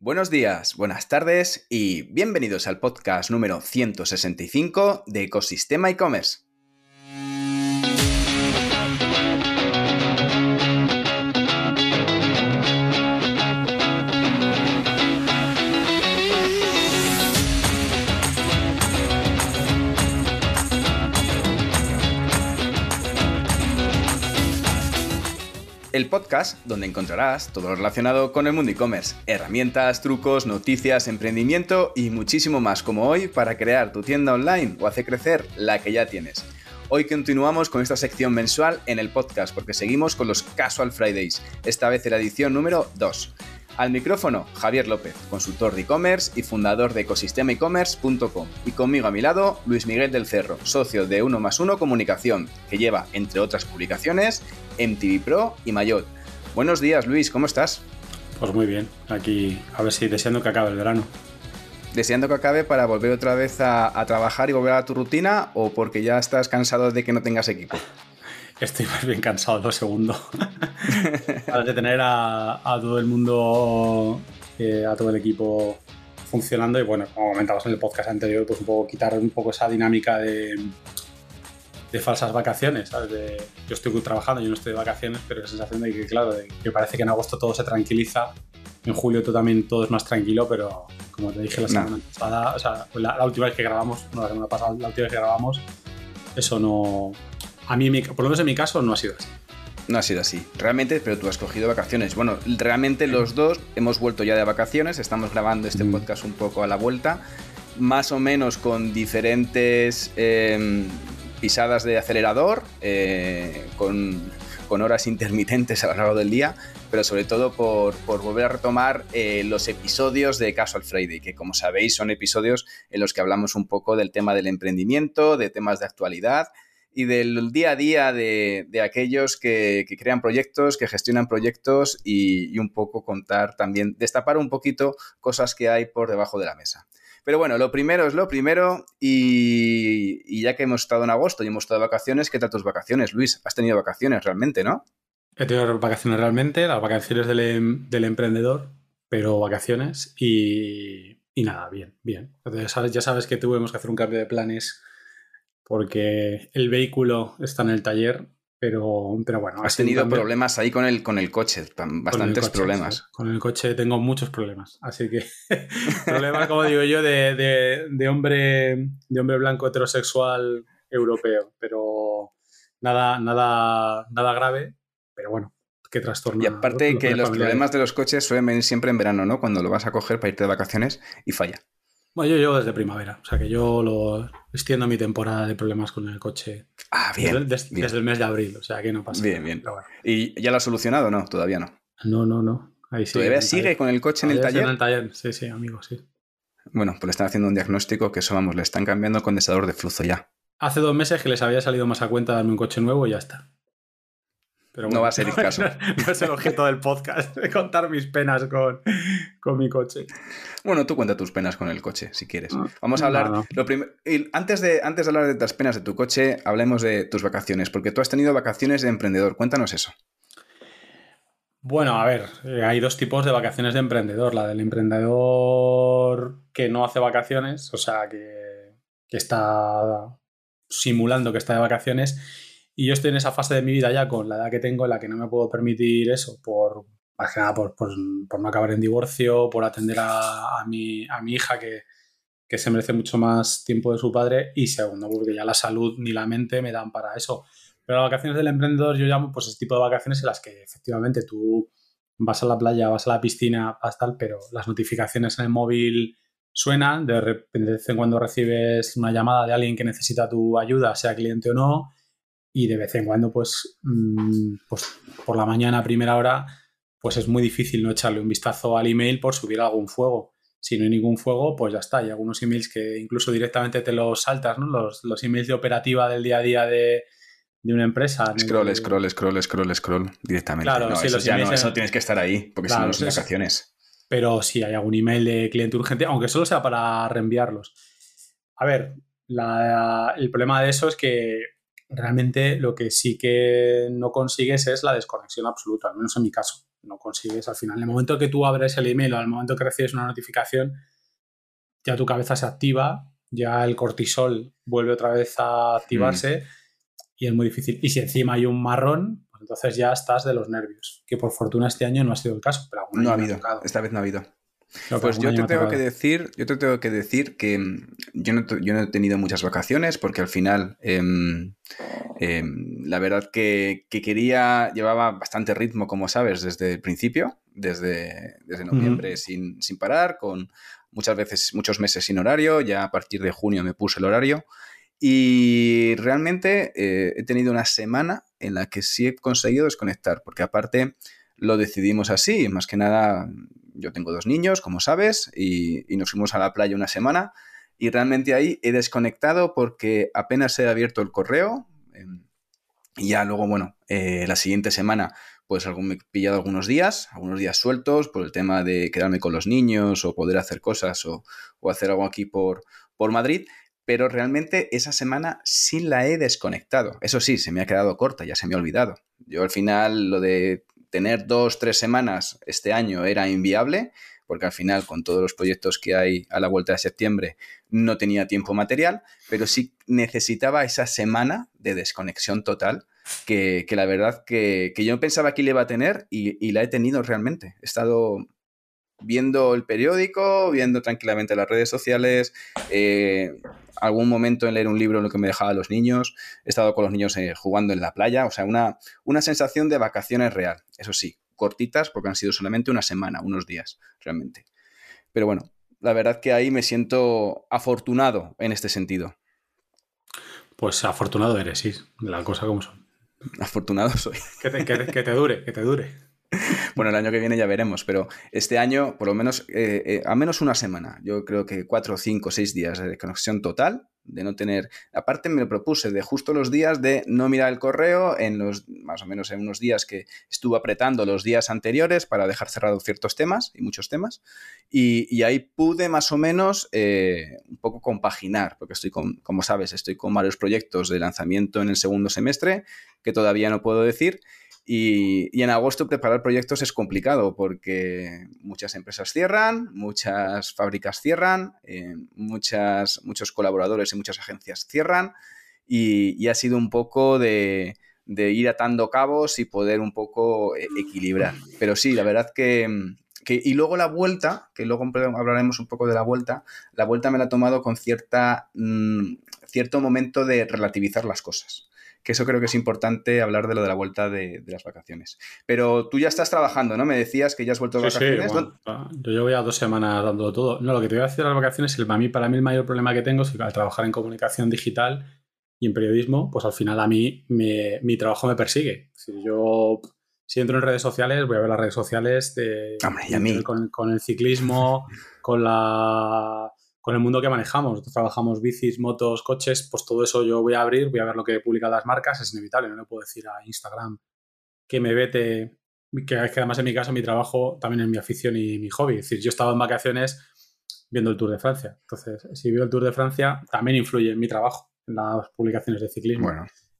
Buenos días, buenas tardes y bienvenidos al podcast número 165 de Ecosistema e-commerce. El podcast donde encontrarás todo lo relacionado con el mundo e-commerce, herramientas, trucos, noticias, emprendimiento y muchísimo más como hoy para crear tu tienda online o hacer crecer la que ya tienes. Hoy continuamos con esta sección mensual en el podcast porque seguimos con los Casual Fridays, esta vez en la edición número 2. Al micrófono, Javier López, consultor de e-commerce y fundador de ecosistemaecommerce.com. Y conmigo a mi lado, Luis Miguel del Cerro, socio de 1 más 1 Comunicación, que lleva, entre otras publicaciones, MTV Pro y Mayot. Buenos días, Luis, ¿cómo estás? Pues muy bien, aquí a ver si deseando que acabe el verano. ¿Deseando que acabe para volver otra vez a, a trabajar y volver a tu rutina o porque ya estás cansado de que no tengas equipo? Estoy más bien cansado, lo segundo. de tener a, todo el mundo, eh, a todo el equipo funcionando. Y bueno, como comentabas en el podcast anterior, pues un poco quitar un poco esa dinámica de, de falsas vacaciones, yo estoy trabajando, yo no estoy de vacaciones, pero la sensación de que, claro, que parece que en agosto todo se tranquiliza, en julio también todo es más tranquilo, pero como te dije la semana pasada, o sea, la, última vez que grabamos, no la semana pasada, la última vez que grabamos, eso no, a mí, por lo menos en mi caso, no ha sido así. No ha sido así. Realmente, pero tú has cogido vacaciones. Bueno, realmente los dos hemos vuelto ya de vacaciones, estamos grabando este podcast un poco a la vuelta, más o menos con diferentes em, pisadas de acelerador, eh, con, horas intermitentes a lo largo del día, pero sobre todo por, volver a retomar eh, los episodios de Casual Friday, que como sabéis son episodios en los que hablamos un poco del tema del emprendimiento, de temas de actualidad y del día a día de, aquellos que, crean proyectos, que gestionan proyectos y, un poco contar también, destapar un poquito cosas que hay por debajo de la mesa. Pero bueno, lo primero es lo primero y, ya que hemos estado en agosto y hemos estado de vacaciones, ¿qué tal tus vacaciones, Luis? ¿Has tenido vacaciones realmente, no? He tenido vacaciones realmente, las vacaciones del, em, emprendedor, pero vacaciones y, nada, bien, bien. sabes, ya sabes que tuvimos que hacer un cambio de planes porque el vehículo está en el taller, pero, pero bueno. Has tenido problemas ahí con el, con el coche, bastantes problemas. Con el coche tengo muchos problemas, así que problemas, como digo yo, de, de, hombre, de hombre blanco heterosexual europeo, pero nada, nada, nada grave, pero bueno, qué trastorno. Y aparte que los problemas de los coches suelen venir siempre en verano, ¿no? Cuando lo vas a coger para irte de vacaciones y falla. Bueno, yo llevo desde primavera, o sea que yo lo extiendo mi temporada de problemas con el coche. Ah, bien. Desde, el mes de abril, o sea que no pasa bien, Bien, ¿Y ya lo ha solucionado o no? Todavía no. No, no, no. Ahí sí, ¿Todavía sigue con el coche en el taller? En el taller, sí, sí, amigo, sí. Bueno, pues le están haciendo un diagnóstico que eso, vamos, le están cambiando el condensador de flujo ya. Hace dos meses que les había salido más a cuenta darme un coche nuevo y ya está no va a ser el caso. No, es el objeto del podcast, de contar mis penas con, mi coche. Bueno, tú cuenta tus penas con el coche, si quieres. Ah, Vamos a hablar. Lo antes, de, antes de hablar de las penas de tu coche, hablemos de tus vacaciones, porque tú has tenido vacaciones de emprendedor. Cuéntanos eso. Bueno, a ver, eh, hay dos tipos de vacaciones de emprendedor. La del emprendedor que no hace vacaciones, o sea, que, que está simulando que está de vacaciones y yo estoy en esa fase de mi vida ya con la edad que tengo en la que no me puedo permitir eso, por más que nada por, no acabar en divorcio, por atender a, mi, a mi hija que, se merece mucho más tiempo de su padre y segundo, porque ya la salud ni la mente me dan para eso. Pero las vacaciones del emprendedor yo llamo pues ese tipo de vacaciones en las que efectivamente tú vas a la playa, vas a la piscina, vas tal, pero las notificaciones en el móvil suenan, de repente de vez en cuando recibes una llamada de alguien que necesita tu ayuda, sea cliente o no, y de vez en cuando, pues, mm, pues por la mañana a primera hora, pues es muy difícil no echarle un vistazo al email por subir algún fuego. Si no hay ningún fuego, pues ya está. Hay algunos emails que incluso directamente te los saltas, ¿no? Los, los emails de operativa del día a día de, una empresa. Scroll, scroll, scroll, scroll, scroll, directamente. Claro, no, eso, ya no, eso tienes que estar ahí, porque si no, son vacaciones. Pero sí, hay algún email de cliente urgente, aunque solo sea para reenviarlos. A ver, el problema de eso es que realmente lo que sí que no consigues es la desconexión absoluta, al menos en mi caso. no consigues al final. En el momento que tú abres el email o al momento que recibes una notificación, ya tu cabeza se activa, ya el cortisol vuelve otra vez a activarse mm. y es muy difícil. Y si encima hay un marrón, pues entonces ya estás de los nervios, que por fortuna este año no ha sido el caso. Pero no ha habido, esta vez no ha habido pues yo te tengo que decir, yo te tengo que decir que mm, yo no, yo no he tenido muchas vacaciones porque al final em, em, la verdad que, quería, llevaba bastante ritmo, como sabes, desde el principio, desde, desde noviembre sin, parar, con muchas veces, muchos meses sin horario, ya a partir de junio me puse el horario. Y realmente eh, he tenido una semana en la que sí he conseguido desconectar, porque aparte lo decidimos así, más que nada yo tengo dos niños, como sabes, y, nos fuimos a la playa una semana y realmente ahí he desconectado porque apenas he abierto el correo em, y ya luego, bueno, eh, la siguiente semana pues me he pillado algunos días, algunos días sueltos por el tema de quedarme con los niños o poder hacer cosas o, hacer algo aquí por, por Madrid, pero realmente esa semana sí la he desconectado. Eso sí, se me ha quedado corta, ya se me ha olvidado. Yo al final lo de tener dos, tres semanas este año era inviable, porque al final con todos los proyectos que hay a la vuelta de septiembre no tenía tiempo material, pero sí necesitaba esa semana de desconexión total, que, la verdad que, yo pensaba que le iba a tener y, la he tenido realmente. He estado viendo el periódico, viendo tranquilamente las redes sociales, eh, algún momento en leer un libro en lo que me dejaba los niños, he estado con los niños eh, jugando en la playa, o sea, una, una sensación de vacaciones real, eso sí, cortitas porque han sido solamente una semana, unos días, realmente. Pero bueno, la verdad que ahí me siento afortunado en este sentido. Pues afortunado eres, sí, la cosa como son. Afortunado soy. que te dure, que te dure. Bueno, el año que viene ya veremos, pero este año, por lo menos, eh, eh, a menos una semana. Yo creo que cuatro, cinco, seis días de conexión total, de no tener. Aparte, me lo propuse de justo los días de no mirar el correo en los, más o menos en unos días que estuve apretando los días anteriores para dejar cerrados ciertos temas y muchos temas. Y, ahí pude más o menos eh, un poco compaginar, porque estoy con, como sabes, estoy con varios proyectos de lanzamiento en el segundo semestre que todavía no puedo decir. Y, en agosto preparar proyectos es complicado porque muchas empresas cierran, muchas fábricas cierran, eh, muchas, muchos colaboradores y muchas agencias cierran y, ha sido un poco de, ir atando cabos y poder un poco eh, equilibrar. Pero sí, la verdad que, Y luego la vuelta, que luego hablaremos un poco de la vuelta, la vuelta me la he tomado con cierta, mm, cierto momento de relativizar las cosas que eso creo que es importante hablar de lo de la vuelta de, las vacaciones. Pero tú ya estás trabajando, ¿no? Me decías que ya has vuelto de vacaciones. Sí, bueno, yo llevo ya dos semanas dando todo. No, lo que te voy a decir de las vacaciones, el, para, mí, para mí el mayor problema que tengo es que al trabajar en comunicación digital y en periodismo, pues al final a mí mi trabajo me persigue. Si yo si entro en redes sociales, voy a ver las redes sociales de, con, el ciclismo, con la con el mundo que manejamos. Nosotros trabajamos bicis, motos, coches, pues todo eso yo voy a abrir, voy a ver lo que publican las marcas, es inevitable, no le puedo decir a Instagram que me vete, que, que además en mi caso mi trabajo también es mi afición y mi hobby. Es decir, yo estaba en vacaciones viendo el Tour de Francia. Entonces, si veo el Tour de Francia, también influye en mi trabajo, en las publicaciones de ciclismo.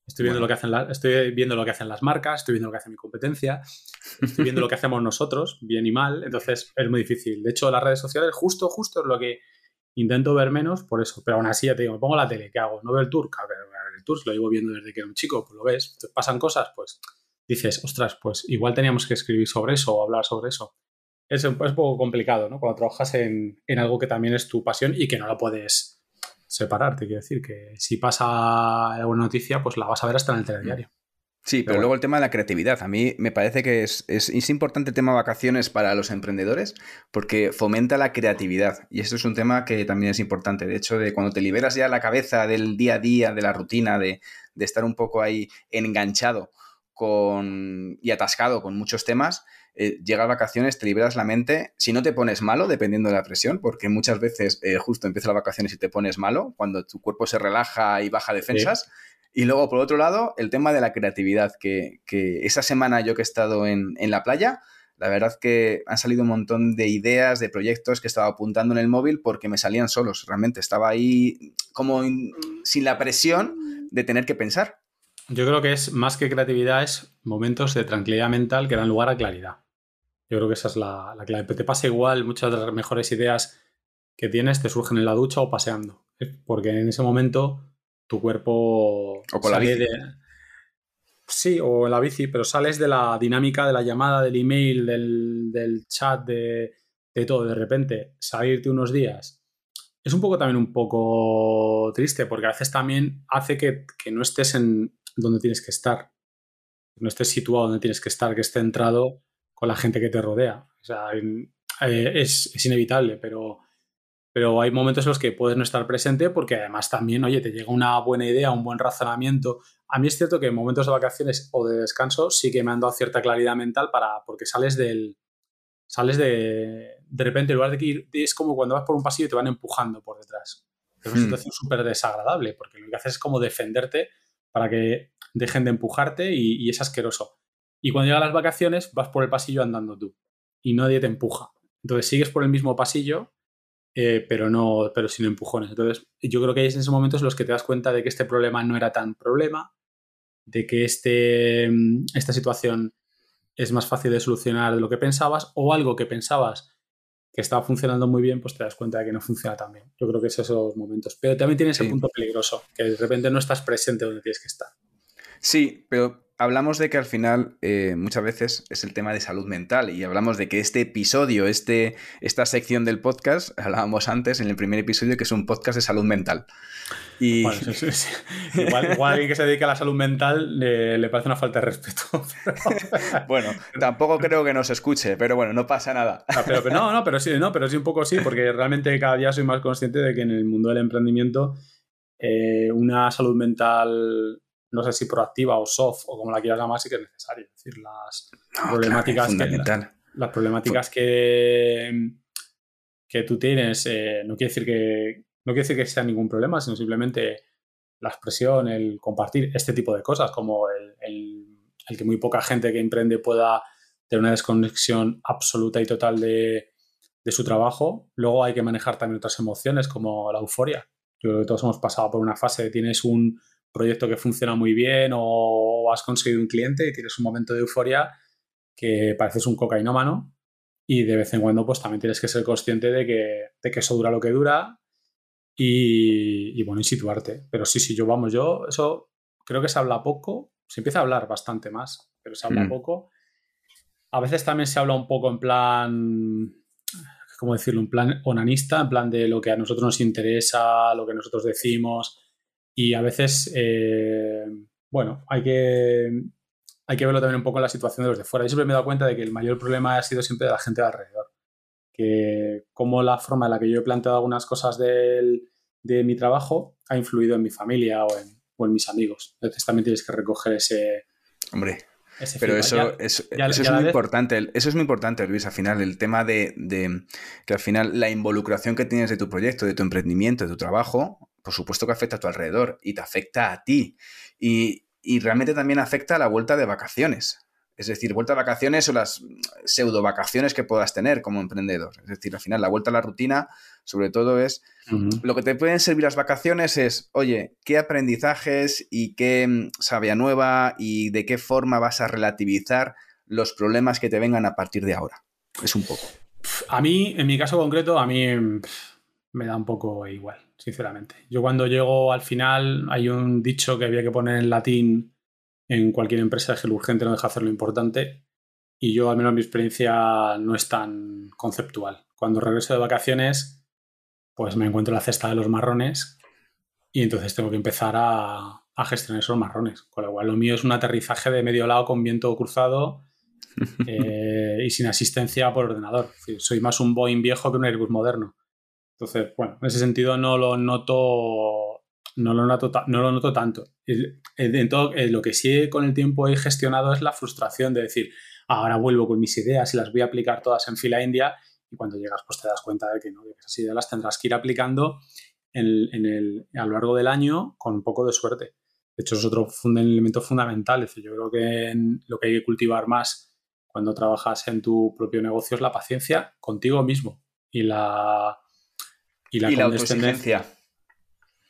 Estoy viendo, lo que hacen estoy viendo lo que hacen las marcas, estoy viendo lo que hace mi competencia, estoy viendo lo que hacemos nosotros, bien y mal. Entonces es muy difícil. De hecho, las redes sociales, justo, justo es lo que Intento ver menos por eso, pero aún así ya te digo, me pongo la tele, ¿qué hago? ¿No veo el tour? Claro, el tour lo llevo viendo desde que era un chico, pues lo ves, pasan cosas, pues dices, ostras, pues igual teníamos que escribir sobre eso o hablar sobre eso. Es un, es un poco complicado, ¿no? Cuando trabajas en, en, algo que también es tu pasión y que no lo puedes separar, te quiero decir, que si pasa alguna noticia, pues la vas a ver hasta en el telediario. Sí, pero, luego el tema de la creatividad. A mí me parece que es, importante el tema de vacaciones para los emprendedores porque fomenta la creatividad. Y esto es un tema que también es importante. De hecho, de cuando te liberas ya la cabeza del día a día, de la rutina, de, estar un poco ahí enganchado con, y atascado con muchos temas, eh, llegas vacaciones, te liberas la mente. Si no te pones malo, dependiendo de la presión, porque muchas veces eh, justo empiezas las vacaciones y te pones malo, cuando tu cuerpo se relaja y baja defensas. Y luego, por otro lado, el tema de la creatividad, que, esa semana yo que he estado en, la playa, la verdad que han salido un montón de ideas, de proyectos que estaba apuntando en el móvil porque me salían solos, realmente. Estaba ahí como sin la presión de tener que pensar. Yo creo que es más que creatividad, es momentos de tranquilidad mental que dan lugar a claridad. Yo creo que esa es la, clave. Pero te pasa igual, muchas de las mejores ideas que tienes te surgen en la ducha o paseando. Porque en ese momento tu cuerpo o con la bici. Sí, o en la bici, pero sales de la dinámica de la llamada, del email, del, chat, de, todo. De repente, salirte unos días. Es un poco también un poco triste, porque a veces también hace que, no estés en donde tienes que estar. No estés situado donde tienes que estar, que estés centrado con la gente que te rodea. O sea, eh, es, es inevitable, pero pero hay momentos en los que puedes no estar presente porque además también, oye, te llega una buena idea, un buen razonamiento. A mí es cierto que en momentos de vacaciones o de descanso sí que me han dado cierta claridad mental para, porque sales del, sales de, de repente, en lugar de que ir, es como cuando vas por un pasillo y te van empujando por detrás. Es una hmm. situación súper desagradable porque lo que haces es como defenderte para que dejen de empujarte y, y es asqueroso. Y cuando llegan las vacaciones vas por el pasillo andando tú y nadie te empuja. Entonces sigues por el mismo pasillo eh, pero no, pero sin empujones. Entonces, yo creo que es en esos momentos los que te das cuenta de que este problema no era tan problema, de que este, mm, esta situación es más fácil de solucionar de lo que pensabas, o algo que pensabas que estaba funcionando muy bien, pues te das cuenta de que no funciona tan bien. Yo creo que es esos momentos. Pero también tiene ese punto peligroso, que de repente no estás presente donde tienes que estar. Sí, pero hablamos de que al final eh, muchas veces es el tema de salud mental y hablamos de que este episodio, este, esta sección del podcast, hablábamos antes en el primer episodio que es un podcast de salud mental. Y... Igual, alguien que se dedica a la salud mental le, parece una falta de respeto. bueno, tampoco creo que nos escuche, pero bueno, no pasa nada. Ah, pero, no, no, pero sí, no, pero sí un poco sí, porque realmente cada día soy más consciente de que en el mundo del emprendimiento eh, una salud mental no sé si proactiva o soft o como la quieras llamar, sí que es necesario. Es decir, las problemáticas, que, las problemáticas que, que tú tienes eh, no, quiere decir que, no quiere decir que sea ningún problema, sino simplemente la expresión, el compartir este tipo de cosas, como el, el, que muy poca gente que emprende pueda tener una desconexión absoluta y total de, de su trabajo. Luego hay que manejar también otras emociones como la euforia. Yo creo que todos hemos pasado por una fase de tienes un, proyecto que funciona muy bien o has conseguido un cliente y tienes un momento de euforia que pareces un cocainómano y de vez en cuando pues también tienes que ser consciente de que, de que eso dura lo que dura y, bueno, y situarte. Pero sí, sí, yo vamos, yo eso creo que se habla poco, se empieza a hablar bastante más, pero se habla mm. poco. A veces también se habla un poco en plan, ¿cómo decirlo? En plan onanista, en plan de lo que a nosotros nos interesa, lo que nosotros decimos y a veces, eh, bueno, hay que, hay que verlo también un poco en la situación de los de fuera. Yo siempre me he dado cuenta de que el mayor problema ha sido siempre de la gente de alrededor. Que como la forma en la que yo he planteado algunas cosas de mi trabajo ha influido en mi familia o en, o en mis amigos. Entonces también tienes que recoger ese... Hombre, pero eso, eso, es muy importante. Eso es muy importante, Luis, al final. El tema de, de, que al final la involucración que tienes de tu proyecto, de tu emprendimiento, de tu trabajo, por supuesto que afecta a tu alrededor y te afecta a ti. Y, realmente también afecta a la vuelta de vacaciones. Es decir, vuelta a vacaciones o las pseudo vacaciones que puedas tener como emprendedor. Es decir, al final la vuelta a la rutina, sobre todo es, lo que te pueden servir las vacaciones es, oye, qué aprendizajes y qué mm, sabia nueva y de qué forma vas a relativizar los problemas que te vengan a partir de ahora. Es un poco. A mí, en mi caso concreto, a mí me da un poco igual sinceramente. Yo cuando llego al final hay un dicho que había que poner en latín en cualquier empresa, es que lo urgente no deja hacer lo importante. Y yo, al menos mi experiencia, no es tan conceptual. Cuando regreso de vacaciones, pues me encuentro la cesta de los marrones y entonces tengo que empezar a, gestionar esos marrones. Con lo cual, lo mío es un aterrizaje de medio lado con viento cruzado eh, y sin asistencia por ordenador. soy más un Boeing viejo que un Airbus moderno. Entonces, bueno, en ese sentido no lo noto, no lo noto, no lo noto tanto. En todo, lo que sí con el tiempo he gestionado es la frustración de decir, ahora vuelvo con mis ideas y las voy a aplicar todas en fila india y cuando llegas pues te das cuenta de que no, que esas ideas las tendrás que ir aplicando en, el, a lo largo del año con un poco de suerte. De hecho, es otro elemento fundamental. Es decir, yo creo que lo que hay que cultivar más cuando trabajas en tu propio negocio es la paciencia contigo mismo y la, y la, condescendencia.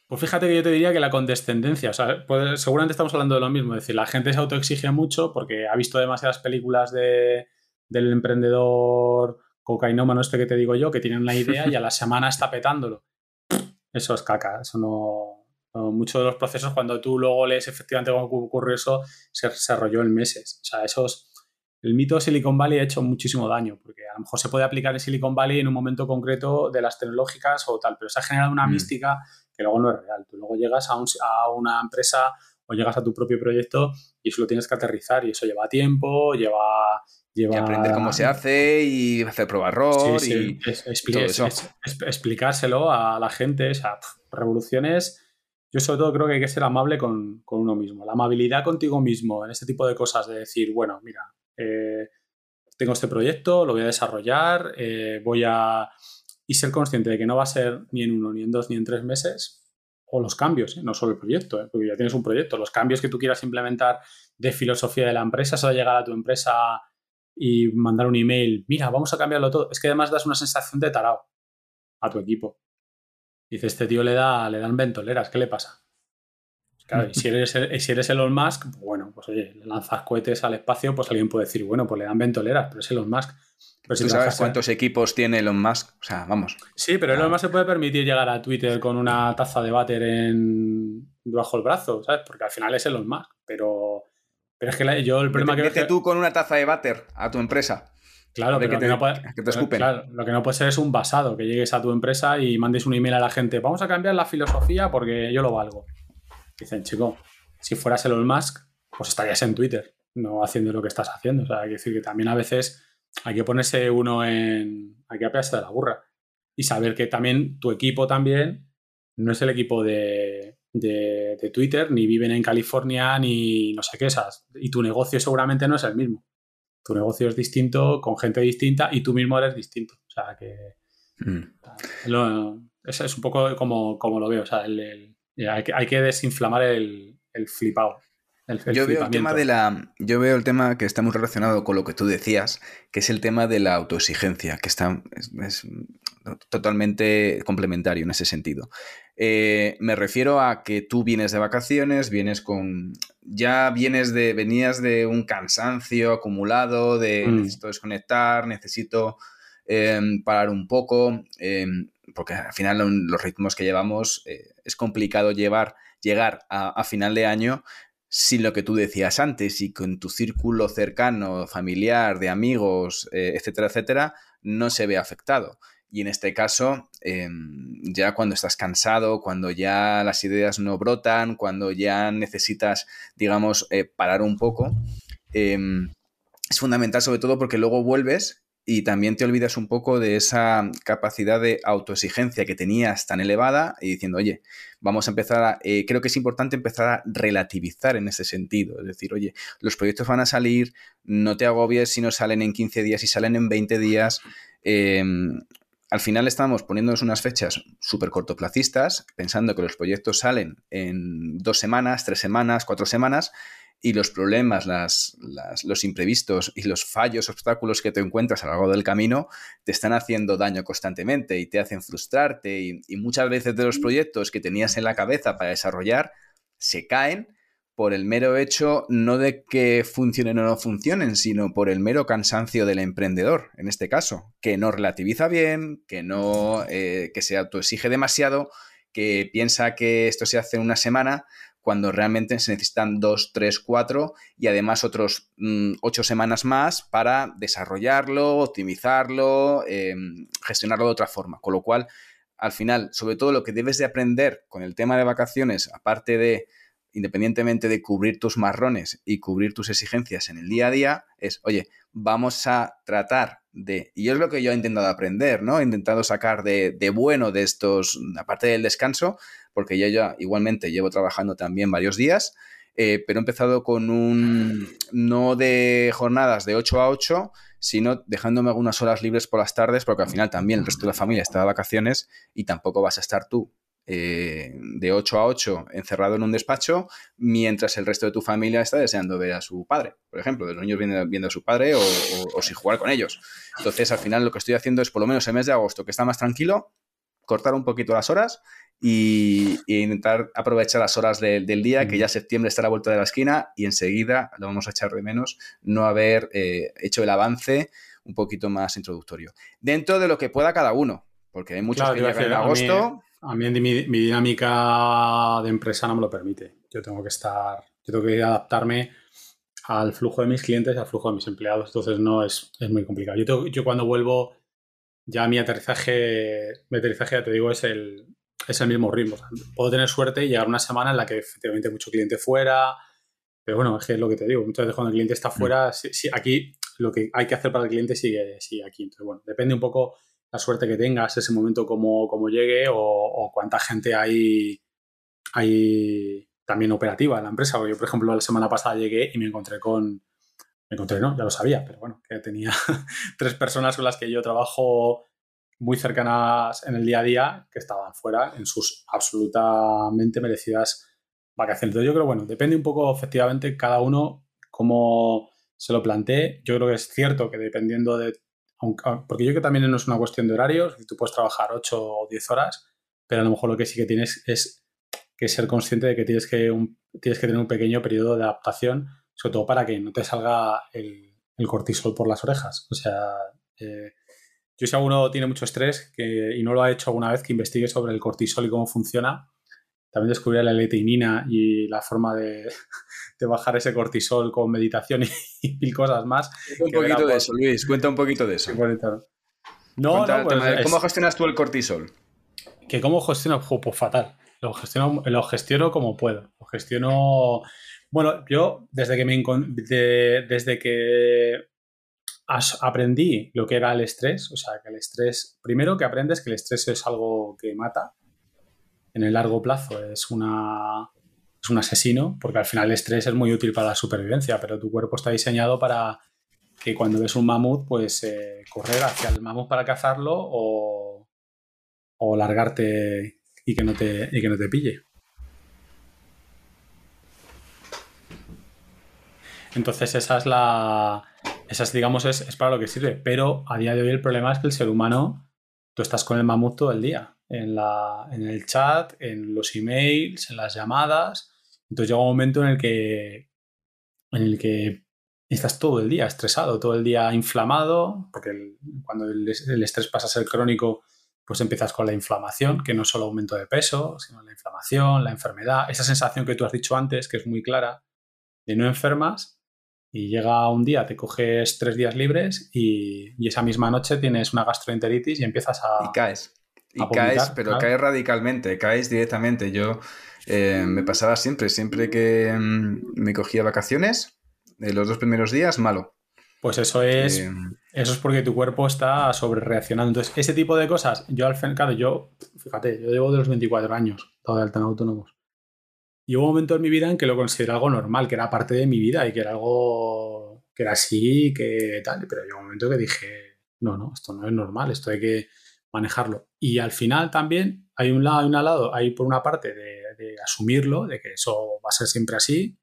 Pues fíjate que yo te diría que la condescendencia, o sea, seguramente estamos hablando de lo mismo, es decir, la gente se autoexige mucho porque ha visto demasiadas películas de, del emprendedor cocainómano este que te digo yo, que tiene una idea y a la semana está petándolo. Eso es caca, eso no... Muchos de los procesos, cuando tú luego lees efectivamente cómo ocurrió eso, se desarrolló en meses. O sea, esos... El mito de Silicon Valley ha hecho muchísimo daño, porque a lo mejor se puede aplicar en Silicon Valley en un momento concreto de las tecnológicas o tal, pero se ha generado una mm. mística que luego no es real. Tú luego llegas a, a una empresa o llegas a tu propio proyecto y eso lo tienes que aterrizar y eso lleva tiempo, lleva... lleva... Y aprender cómo se hace y hacer prueba error y explicárselo a la gente, o sea, revoluciones... Yo sobre todo creo que hay que ser amable con, uno mismo. La amabilidad contigo mismo en este tipo de cosas, de decir, bueno, mira, eh, tengo este proyecto, lo voy a desarrollar, eh, voy a... Y ser consciente de que no va a ser ni en uno, ni en dos, ni en tres meses, o los cambios, ¿eh? no solo el proyecto, porque ya tienes un proyecto, los cambios que tú quieras implementar de filosofía de la empresa, eso llegar a tu empresa y mandar un email, mira, vamos a cambiarlo todo, es que además das una sensación de tarao a tu equipo. Dice, este tío le, da, le dan ventoleras, ¿qué le pasa? Claro, y si eres, si eres Elon Musk, bueno, pues oye, le lanzas cohetes al espacio, pues alguien puede decir, bueno, pues le dan ventoleras, pero es Elon Musk. ¿Tú sabes cuántos equipos tiene Elon Musk? O sea, vamos. Sí, pero Elon Musk se puede permitir llegar a Twitter con una taza de váter en... bajo el brazo, ¿sabes? Porque al final es Elon Musk. Pero, pero es que yo el problema que... tú con una taza de váter a tu empresa. Claro, que, te, no puede, Claro, lo que no puede ser es un basado, que llegues a tu empresa y mandes un email a la gente, vamos a cambiar la filosofía porque yo lo valgo. Dicen, chico, si fueras Elon Musk, pues estarías en Twitter, no haciendo lo que estás haciendo. O sea, hay que decir que también a veces hay que ponerse uno en. Hay que apearse de la burra. Y saber que también tu equipo también no es el equipo de, de, Twitter, ni viven en California, ni no sé qué esas. Y tu negocio seguramente no es el mismo. Tu negocio es distinto, con gente distinta, y tú mismo eres distinto. O sea que. Mm. es, un poco como, como lo veo. O sea, el, hay, que, hay, que, desinflamar el, el flipado yo veo el tema de la. Yo veo el tema que está muy relacionado con lo que tú decías, que es el tema de la autoexigencia, que está. es, totalmente complementario en ese sentido. Eh, me refiero a que tú vienes de vacaciones, vienes con. Ya vienes de. venías de un cansancio acumulado, de mm. necesito desconectar, necesito em, parar un poco. Em, porque al final los ritmos que llevamos eh, es complicado llevar, llegar a, final de año sin lo que tú decías antes y con tu círculo cercano, familiar, de amigos, eh, etcétera, etcétera, no se ve afectado. Y en este caso, em, ya cuando estás cansado, cuando ya las ideas no brotan, cuando ya necesitas, digamos, eh, parar un poco, em, es fundamental sobre todo porque luego vuelves y también te olvidas un poco de esa capacidad de autoexigencia que tenías tan elevada y diciendo, oye, vamos a empezar a, eh, creo que es importante empezar a relativizar en ese sentido, es decir, oye, los proyectos van a salir, no te agobies si no salen en 15 días, si salen en 20 días. Em, al final estamos poniéndonos unas fechas súper cortoplacistas, pensando que los proyectos salen en dos semanas, tres semanas, cuatro semanas, y los problemas, las, los imprevistos y los fallos, obstáculos que te encuentras a lo largo del camino te están haciendo daño constantemente y te hacen frustrarte y, muchas veces de los proyectos que tenías en la cabeza para desarrollar se caen por el mero hecho no de que funcionen o no funcionen, sino por el mero cansancio del emprendedor, en este caso, que no relativiza bien, que no eh, que se autoexige demasiado, que piensa que esto se hace en una semana cuando realmente se necesitan dos, tres, cuatro y además otros mm, ocho semanas más para desarrollarlo, optimizarlo, em, gestionarlo de otra forma. Con lo cual, al final, sobre todo lo que debes de aprender con el tema de vacaciones, aparte de, independientemente de cubrir tus marrones y cubrir tus exigencias en el día a día, es, oye, vamos a tratar de, y es lo que yo he intentado aprender, ¿no? He intentado sacar de, de bueno de estos, aparte del descanso, porque yo ya igualmente llevo trabajando también varios días, eh, pero he empezado con un no de jornadas de 8 a 8, sino dejándome algunas horas libres por las tardes, porque al final también el resto de la familia está de vacaciones y tampoco vas a estar tú eh, de 8 a 8 encerrado en un despacho, mientras el resto de tu familia está deseando ver a su padre, por ejemplo, los niños viendo, viendo a su padre o, o, sin jugar con ellos. Entonces, al final lo que estoy haciendo es, por lo menos el mes de agosto, que está más tranquilo, cortar un poquito las horas y, intentar aprovechar las horas del día, que ya septiembre está a la vuelta de la esquina y enseguida, lo vamos a echar de menos, no haber eh, hecho el avance un poquito más introductorio. Dentro de lo que pueda cada uno, porque hay muchos que llegan en agosto. A mí, mi, dinámica de empresa no me lo permite. Yo tengo que estar, yo tengo que adaptarme al flujo de mis clientes y al flujo de mis empleados. Entonces no es, es muy complicado. Yo, yo cuando vuelvo, ya mi aterrizaje, mi aterrizaje, ya te digo, es el, es el mismo ritmo. puedo tener suerte y llegar una semana en la que efectivamente hay mucho cliente fuera, pero bueno, es que es lo que te digo. Muchas veces cuando el cliente está fuera, mm. aquí lo que hay que hacer para el cliente sigue, sigue aquí. Entonces, bueno, depende un poco la suerte que tengas, ese momento como, como llegue o, cuánta gente hay, hay también operativa en la empresa. Yo, por ejemplo, la semana pasada llegué y me encontré con, me encontré, no, ya lo sabía, pero bueno, que tenía tres personas con las que yo trabajo muy cercanas en el día a día que estaban fuera en sus absolutamente merecidas vacaciones. Entonces yo creo, bueno, depende un poco efectivamente cada uno cómo se lo plantee. Yo creo que es cierto que dependiendo de, porque yo creo que también no es una cuestión de horarios, tú puedes trabajar 8 o 10 horas, pero a lo mejor lo que sí que tienes es que ser consciente de que tienes que, tienes que tener un pequeño periodo de adaptación, sobre todo para que no te salga el, cortisol por las orejas. O sea, eh, yo si alguno tiene mucho estrés que, y no lo ha hecho alguna vez, que investigue sobre el cortisol y cómo funciona. También descubrir la leteinina y la forma de, bajar ese cortisol con meditación y, mil cosas más. Cuenta un poquito de eso, Luis. Cuenta un poquito de eso. No, no pues ¿Cómo gestionas tú el cortisol? Que cómo gestiono, pues fatal. Lo gestiono, lo gestiono como puedo. Lo gestiono. Bueno, yo desde que me desde que aprendí lo que era el estrés, o sea, que el estrés, primero que aprendes que el estrés es algo que mata, en el largo plazo es, una, es un asesino, porque al final el estrés es muy útil para la supervivencia, pero tu cuerpo está diseñado para que cuando ves un mamut, pues eh, correr hacia el mamut para cazarlo o, o largarte y que no te, y que no te pille. Entonces esa es la, esas, digamos, es, para lo que sirve. Pero a día de hoy el problema es que el ser humano, tú estás con el mamut todo el día. En, la, en el chat, en los emails, en las llamadas. Entonces llega un momento en el que, en el que estás todo el día estresado, todo el día inflamado, porque cuando el, estrés pasa a ser crónico, pues empiezas con la inflamación, que no es solo aumento de peso, sino la inflamación, la enfermedad, esa sensación que tú has dicho antes, que es muy clara, de no enfermas, y llega un día, te coges tres días libres y, esa misma noche tienes una gastroenteritis y empiezas a... Y caes. Y caes, pero caes radicalmente, caes directamente. Yo eh, me pasaba siempre, siempre que mm, me cogía vacaciones, de los dos primeros días, malo. Pues eso es, eh, eso es porque tu cuerpo está sobre reaccionando. Entonces, ese tipo de cosas, yo al fin, claro, yo, fíjate, yo llevo de los 24 años, todo tan autónomos. Y hubo un momento en mi vida en que lo consideré algo normal, que era parte de mi vida y que era algo que era así, que tal. Pero llegó un momento que dije, no, no, esto no es normal, esto hay que manejarlo. Y al final también hay un lado, hay un lado, hay por una parte de, asumirlo, de que eso va a ser siempre así.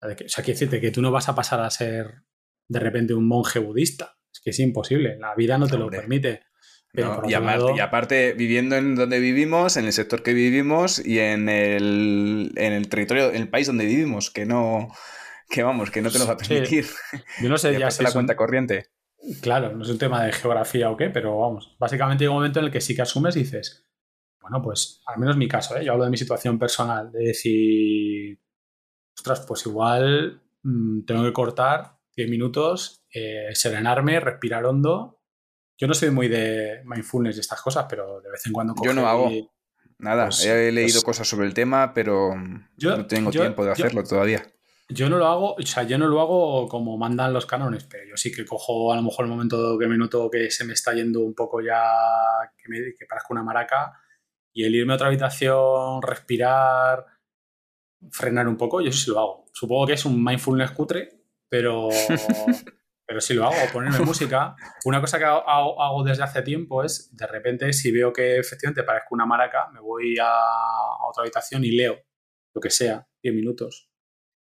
o sea, quiere decirte que tú no vas a pasar a ser de repente un monje budista. Es que es imposible, la vida no te lo permite y, aparte, viviendo en donde vivimos, en el sector que vivimos y en el, en el territorio, en el país donde vivimos, que no, que vamos, que no te lo va a permitir. Yo no sé ya si la cuenta corriente. Claro, no es un tema de geografía o qué, pero vamos, básicamente hay un momento en el que sí que asumes y dices, bueno, pues al menos mi caso, ¿eh? yo hablo de mi situación personal, de decir, ostras, pues igual mm, tengo que cortar 10 minutos, eh, serenarme, respirar hondo yo no soy muy de mindfulness y estas cosas, pero de vez en cuando... Yo no hago nada. Pues, He leído pues cosas sobre el tema, pero no tengo tiempo de hacerlo todavía. Yo no lo hago, o sea, yo no lo hago como mandan los canones, pero yo sí que cojo a lo mejor el momento que me noto que se me está yendo un poco ya, que, me, que parezca una maraca, y el irme a otra habitación, respirar, frenar un poco, yo sí lo hago. Supongo que es un mindfulness cutre, pero pero si lo hago, ponerme música. Una cosa que hago, desde hace tiempo es, de repente, si veo que efectivamente parezco una maraca, me voy a, otra habitación y leo lo que sea, 10 minutos.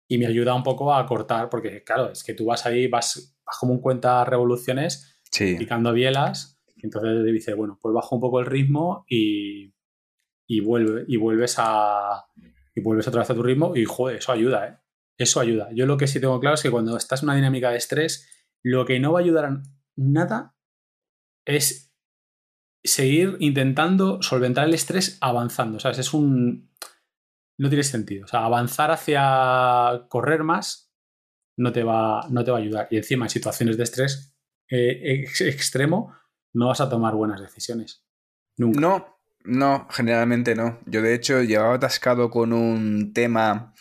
Y me ayuda un poco a cortar, porque claro, es que tú vas ahí, vas, vas como un cuenta revoluciones, picando bielas, y entonces dice, bueno, pues bajo un poco el ritmo y, y, vuelve, y vuelves a. Y vuelves otra vez a tu ritmo y, joder, eso ayuda, ¿eh? Eso ayuda. Yo lo que sí tengo claro es que cuando estás en una dinámica de estrés, lo que no va a ayudar a nada es seguir intentando solventar el estrés avanzando. ¿Sabes? Es un. No tiene sentido. O sea, avanzar hacia correr más no te va, no te va a ayudar. Y encima, en situaciones de estrés eh, extremo, no vas a tomar buenas decisiones. Nunca. No, no, generalmente no. Yo, de hecho, llevaba atascado con un tema,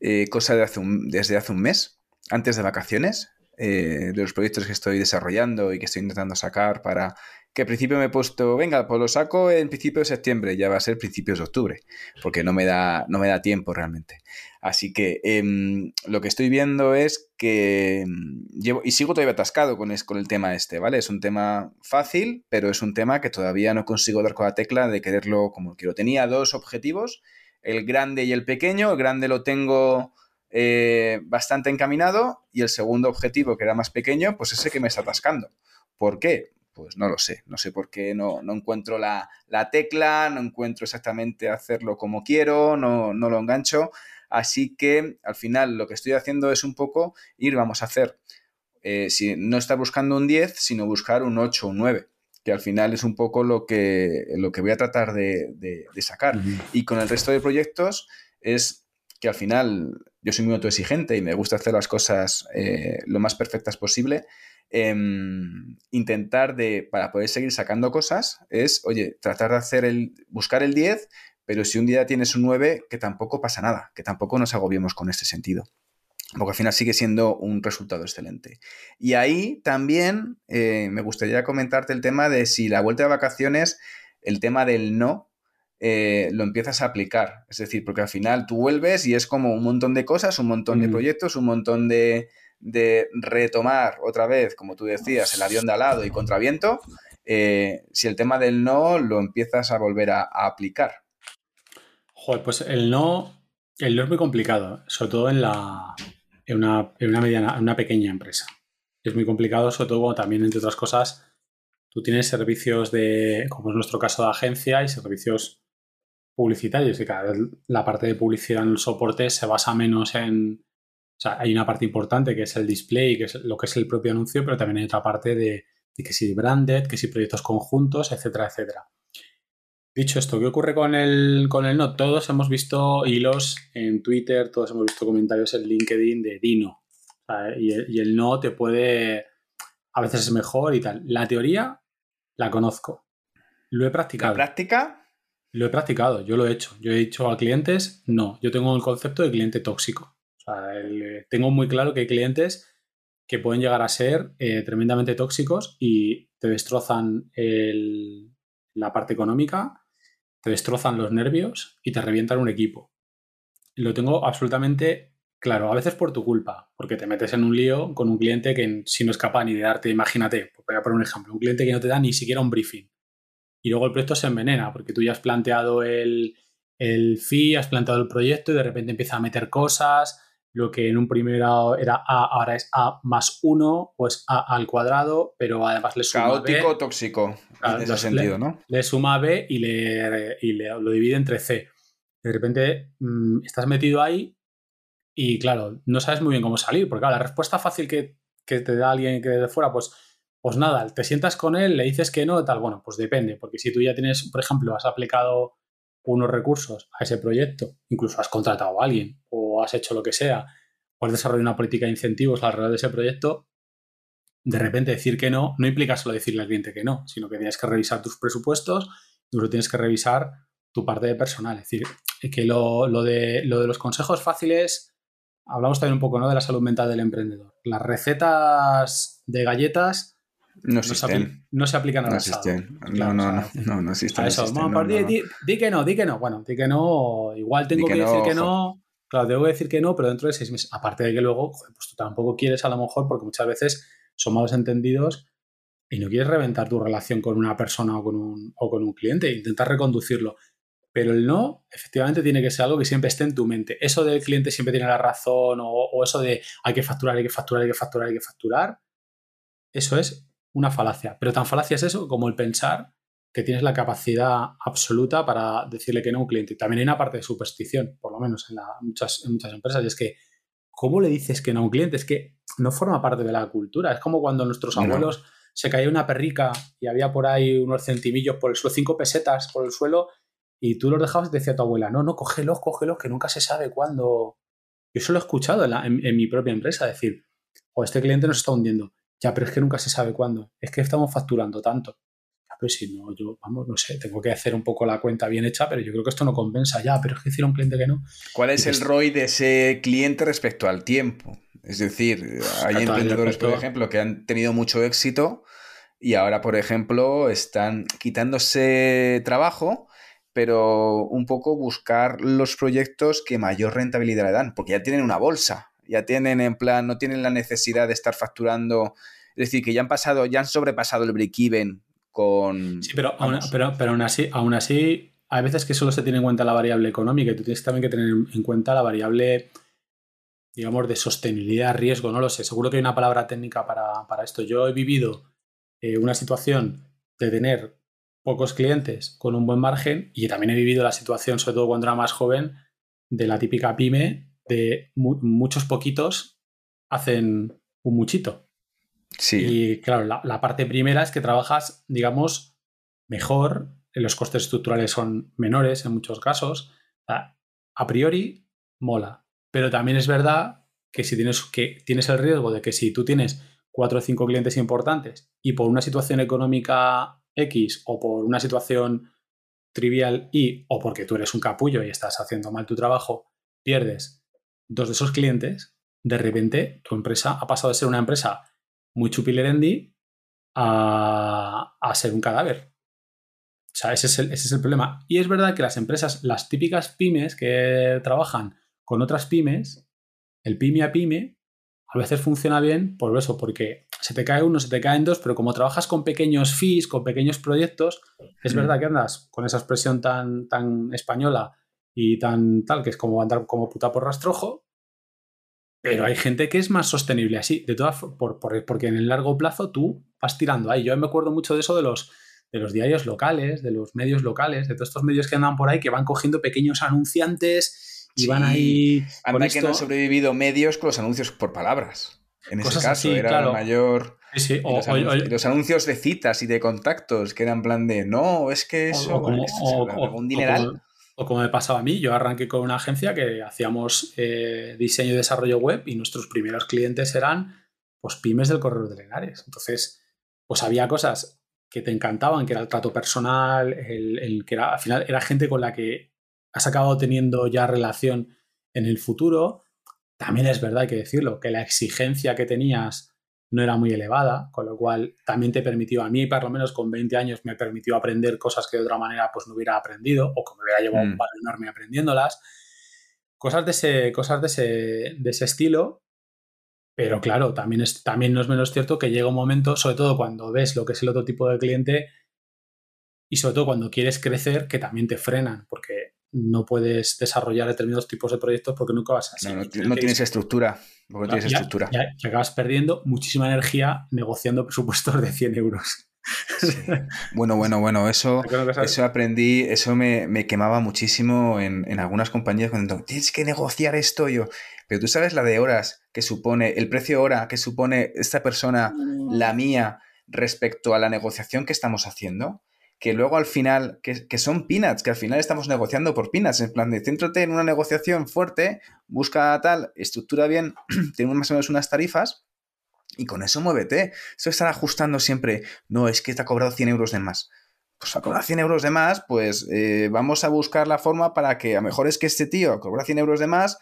eh, cosa de desde hace un mes, antes de vacaciones, eh, de los proyectos que estoy desarrollando y que estoy intentando sacar para que al principio me he puesto, venga, pues lo saco en principio de septiembre, ya va a ser principios de octubre, porque no me da, no me da tiempo realmente. Así que em, lo que estoy viendo es que em, llevo, y sigo todavía atascado con, con el tema este, ¿vale? Es un tema fácil, pero es un tema que todavía no consigo dar con la tecla de quererlo como quiero. Tenía dos objetivos, el grande y el pequeño. El grande lo tengo eh, bastante encaminado y el segundo objetivo, que era más pequeño, pues ese que me está atascando. ¿Por qué? Pues no lo sé, no sé por qué no, encuentro la, tecla, no encuentro exactamente hacerlo como quiero, no, no lo engancho. Así que al final lo que estoy haciendo es un poco ir, vamos a hacer, eh, si no estar buscando un 10, sino buscar un 8 o un 9 que al final es un poco lo que, lo que voy a tratar de, sacar. Y con el resto de proyectos es que al final yo soy muy autoexigente y me gusta hacer las cosas eh, lo más perfectas posible Em, intentar de, para poder seguir sacando cosas, es, oye, tratar de hacer el, buscar el 10, pero si un día tienes un 9, que tampoco pasa nada, que tampoco nos agobiemos con este sentido. Porque al final sigue siendo un resultado excelente. Y ahí también eh, me gustaría comentarte el tema de si la vuelta de vacaciones, el tema del no, eh, lo empiezas a aplicar. Es decir, porque al final tú vuelves y es como un montón de cosas, un montón de mm. proyectos, un montón de, de retomar otra vez, como tú decías, el avión de al lado y contraviento, eh, si el tema del no lo empiezas a volver a, aplicar. Joder, pues el no, el no es muy complicado, sobre todo en, la, en, una, en mediana, una pequeña empresa. Es muy complicado, sobre todo también, entre otras cosas, tú tienes servicios de, como es nuestro caso de agencia, y servicios publicitarios. Y cada vez la parte de publicidad en el soporte se basa menos en, o sea, hay una parte importante que es el display, que es lo que es el propio anuncio, pero también hay otra parte de, que si branded, que si proyectos conjuntos, etcétera, etcétera. Dicho esto, ¿qué ocurre con el, con el no? Todos hemos visto hilos en Twitter, todos hemos visto comentarios en LinkedIn de Dino. y, el, y, el, no te puede, a veces es mejor y tal. La teoría la conozco. Lo he practicado. ¿La práctica? Lo he practicado, yo lo he hecho. Yo he dicho a clientes, no, yo tengo el concepto de cliente tóxico. Eh, tengo muy claro que hay clientes que pueden llegar a ser eh, tremendamente tóxicos y te destrozan la parte económica, te destrozan los nervios y te revientan un equipo. Lo tengo absolutamente claro, a veces por tu culpa, porque te metes en un lío con un cliente que si no es capaz ni de darte, imagínate, voy a poner un ejemplo, un cliente que no te da ni siquiera un briefing. Y luego el proyecto se envenena porque tú ya has planteado el, el fee, has planteado el proyecto y de repente empieza a meter cosas, lo que en un primero era A, ahora es A más 1, pues A al cuadrado, pero además le suma Caótico, tóxico, en ese sentido, ¿no? Le suma B y, le, y le, lo divide entre C. De repente mm, estás metido ahí y, claro, no sabes muy bien cómo salir, porque la respuesta fácil que, que te da alguien que de fuera, pues, pues nada, te sientas con él, le dices que no, tal, bueno, pues depende, porque si tú ya tienes, por ejemplo, has aplicado unos recursos a ese proyecto, incluso has contratado a alguien o has hecho lo que sea, o has desarrollado una política de incentivos alrededor de ese proyecto, de repente decir que no no implica solo decirle al cliente que no, sino que tienes que revisar tus presupuestos, incluso tienes que revisar tu parte de personal. Es decir, que lo, de, lo de los consejos fáciles, hablamos también un poco ¿no? de la salud mental del emprendedor. Las recetas de galletas no existen. No se, aplican a no existen. no, no, no, no, no existen. eso, di, que no, di que no. Bueno, di que no. Igual tengo que, decir que no. Claro, tengo que decir que no, pero dentro de seis meses. Aparte de que luego, pues tú tampoco quieres a lo mejor, porque muchas veces son malos entendidos y no quieres reventar tu relación con una persona o con un, o con un cliente, intentar reconducirlo. Pero el no, efectivamente, tiene que ser algo que siempre esté en tu mente. Eso del cliente siempre tiene la razón o, o eso de hay que facturar, hay que facturar, hay que facturar, hay que facturar. Eso es una falacia. Pero tan falacia es eso como el pensar que tienes la capacidad absoluta para decirle que no a un cliente. También hay una parte de superstición, por lo menos en, muchas, en muchas empresas, y es que, ¿cómo le dices que no a un cliente? Es que no forma parte de la cultura. Es como cuando nuestros abuelos se caía una perrica y había por ahí unos centimillos por el suelo, cinco pesetas por el suelo, y tú los dejabas y decía tu abuela, no, no, cógelos, cógelos, que nunca se sabe cuándo. Yo eso lo he escuchado en, mi propia empresa, decir, o este cliente nos está hundiendo. Ya, pero es que nunca se sabe cuándo. Es que estamos facturando tanto. Ya, pero si no, yo, vamos, no sé, tengo que hacer un poco la cuenta bien hecha, pero yo creo que esto no compensa ya, pero es que a un cliente que no. ¿Cuál es el ROI de ese cliente respecto al tiempo? Es decir, hay emprendedores, por ejemplo, que han tenido mucho éxito y ahora, por ejemplo, están quitándose trabajo pero un poco buscar los proyectos que mayor rentabilidad le dan, porque ya tienen una bolsa, ya tienen en plan, no tienen la necesidad de estar facturando, es decir, que ya han pasado, ya han sobrepasado el break-even con... Sí, pero aún, pero, pero aún así, aún así, hay veces que solo se tiene en cuenta la variable económica y tú tienes también que tener en cuenta la variable, digamos, de sostenibilidad, riesgo, no lo sé, seguro que hay una palabra técnica para, esto. Yo he vivido eh, una situación de tener pocos clientes con un buen margen y también he vivido la situación, sobre todo cuando era más joven, de la típica pyme de muchos poquitos hacen un muchito. Sí. Y claro, la, parte primera es que trabajas, digamos, mejor, los costes estructurales son menores en muchos casos. A priori, mola. Pero también es verdad que si tienes, que tienes el riesgo de que si tú tienes cuatro o cinco clientes importantes y por una situación económica X o por una situación trivial Y o porque tú eres un capullo y estás haciendo mal tu trabajo, pierdes dos de esos clientes, de repente tu empresa ha pasado de ser una empresa muy chupilerendi a, a ser un cadáver. O sea, ese es, el, ese es el problema. Y es verdad que las empresas, las típicas pymes que trabajan con otras pymes, el pyme a pyme, a veces funciona bien por eso, porque se te cae uno, se te caen dos, pero como trabajas con pequeños fees, con pequeños proyectos, es verdad que andas con esa expresión tan, tan española y tan tal, que es como andar como puta por rastrojo, pero hay gente que es más sostenible así, de todas por, porque en el largo plazo tú vas tirando ahí. Yo me acuerdo mucho de eso de los, de los diarios locales, de los medios locales, de todos estos medios que andan por ahí, que van cogiendo pequeños anunciantes y van ahí. Anda que no han sobrevivido medios con los anuncios por palabras. En ese caso era el mayor. Sí, los, anuncios, de citas y de contactos, que eran plan de no, es que eso. O, un dineral. O como, me pasaba a mí, yo arranqué con una agencia que hacíamos eh, diseño y desarrollo web y nuestros primeros clientes eran pues pymes del correo de Lenares. Entonces, pues había cosas que te encantaban, que era el trato personal, el, que era, al final era gente con la que has acabado teniendo ya relación en el futuro también es verdad, hay que decirlo, que la exigencia que tenías no era muy elevada, con lo cual también te permitió, a mí por lo menos con 20 años, me permitió aprender cosas que de otra manera pues no hubiera aprendido o que me hubiera llevado un mm. valor enorme aprendiéndolas. Cosas de ese, cosas de ese, de ese estilo, pero claro, también, es, también no es menos cierto que llega un momento, sobre todo cuando ves lo que es el otro tipo de cliente y sobre todo cuando quieres crecer, que también te frenan, porque no puedes desarrollar determinados tipos de proyectos porque nunca vas a No, no, tienes estructura. Porque tienes estructura. Ya, acabas perdiendo muchísima energía negociando presupuestos de 100 euros. Bueno, bueno, bueno, eso, eso aprendí, eso me, quemaba muchísimo en, algunas compañías cuando tienes que negociar esto yo. Pero tú sabes la de horas que supone, el precio hora que supone esta persona, la mía, respecto a la negociación que estamos haciendo que luego al final, que, son peanuts, que al final estamos negociando por peanuts, en plan de céntrate en una negociación fuerte, busca tal, estructura bien, tenemos más o menos unas tarifas y con eso muévete. Eso estar ajustando siempre, no, es que te ha cobrado 100 euros de más. Pues a cobrar 100 euros de más, pues eh, vamos a buscar la forma para que a lo mejor es que este tío cobra 100 euros de más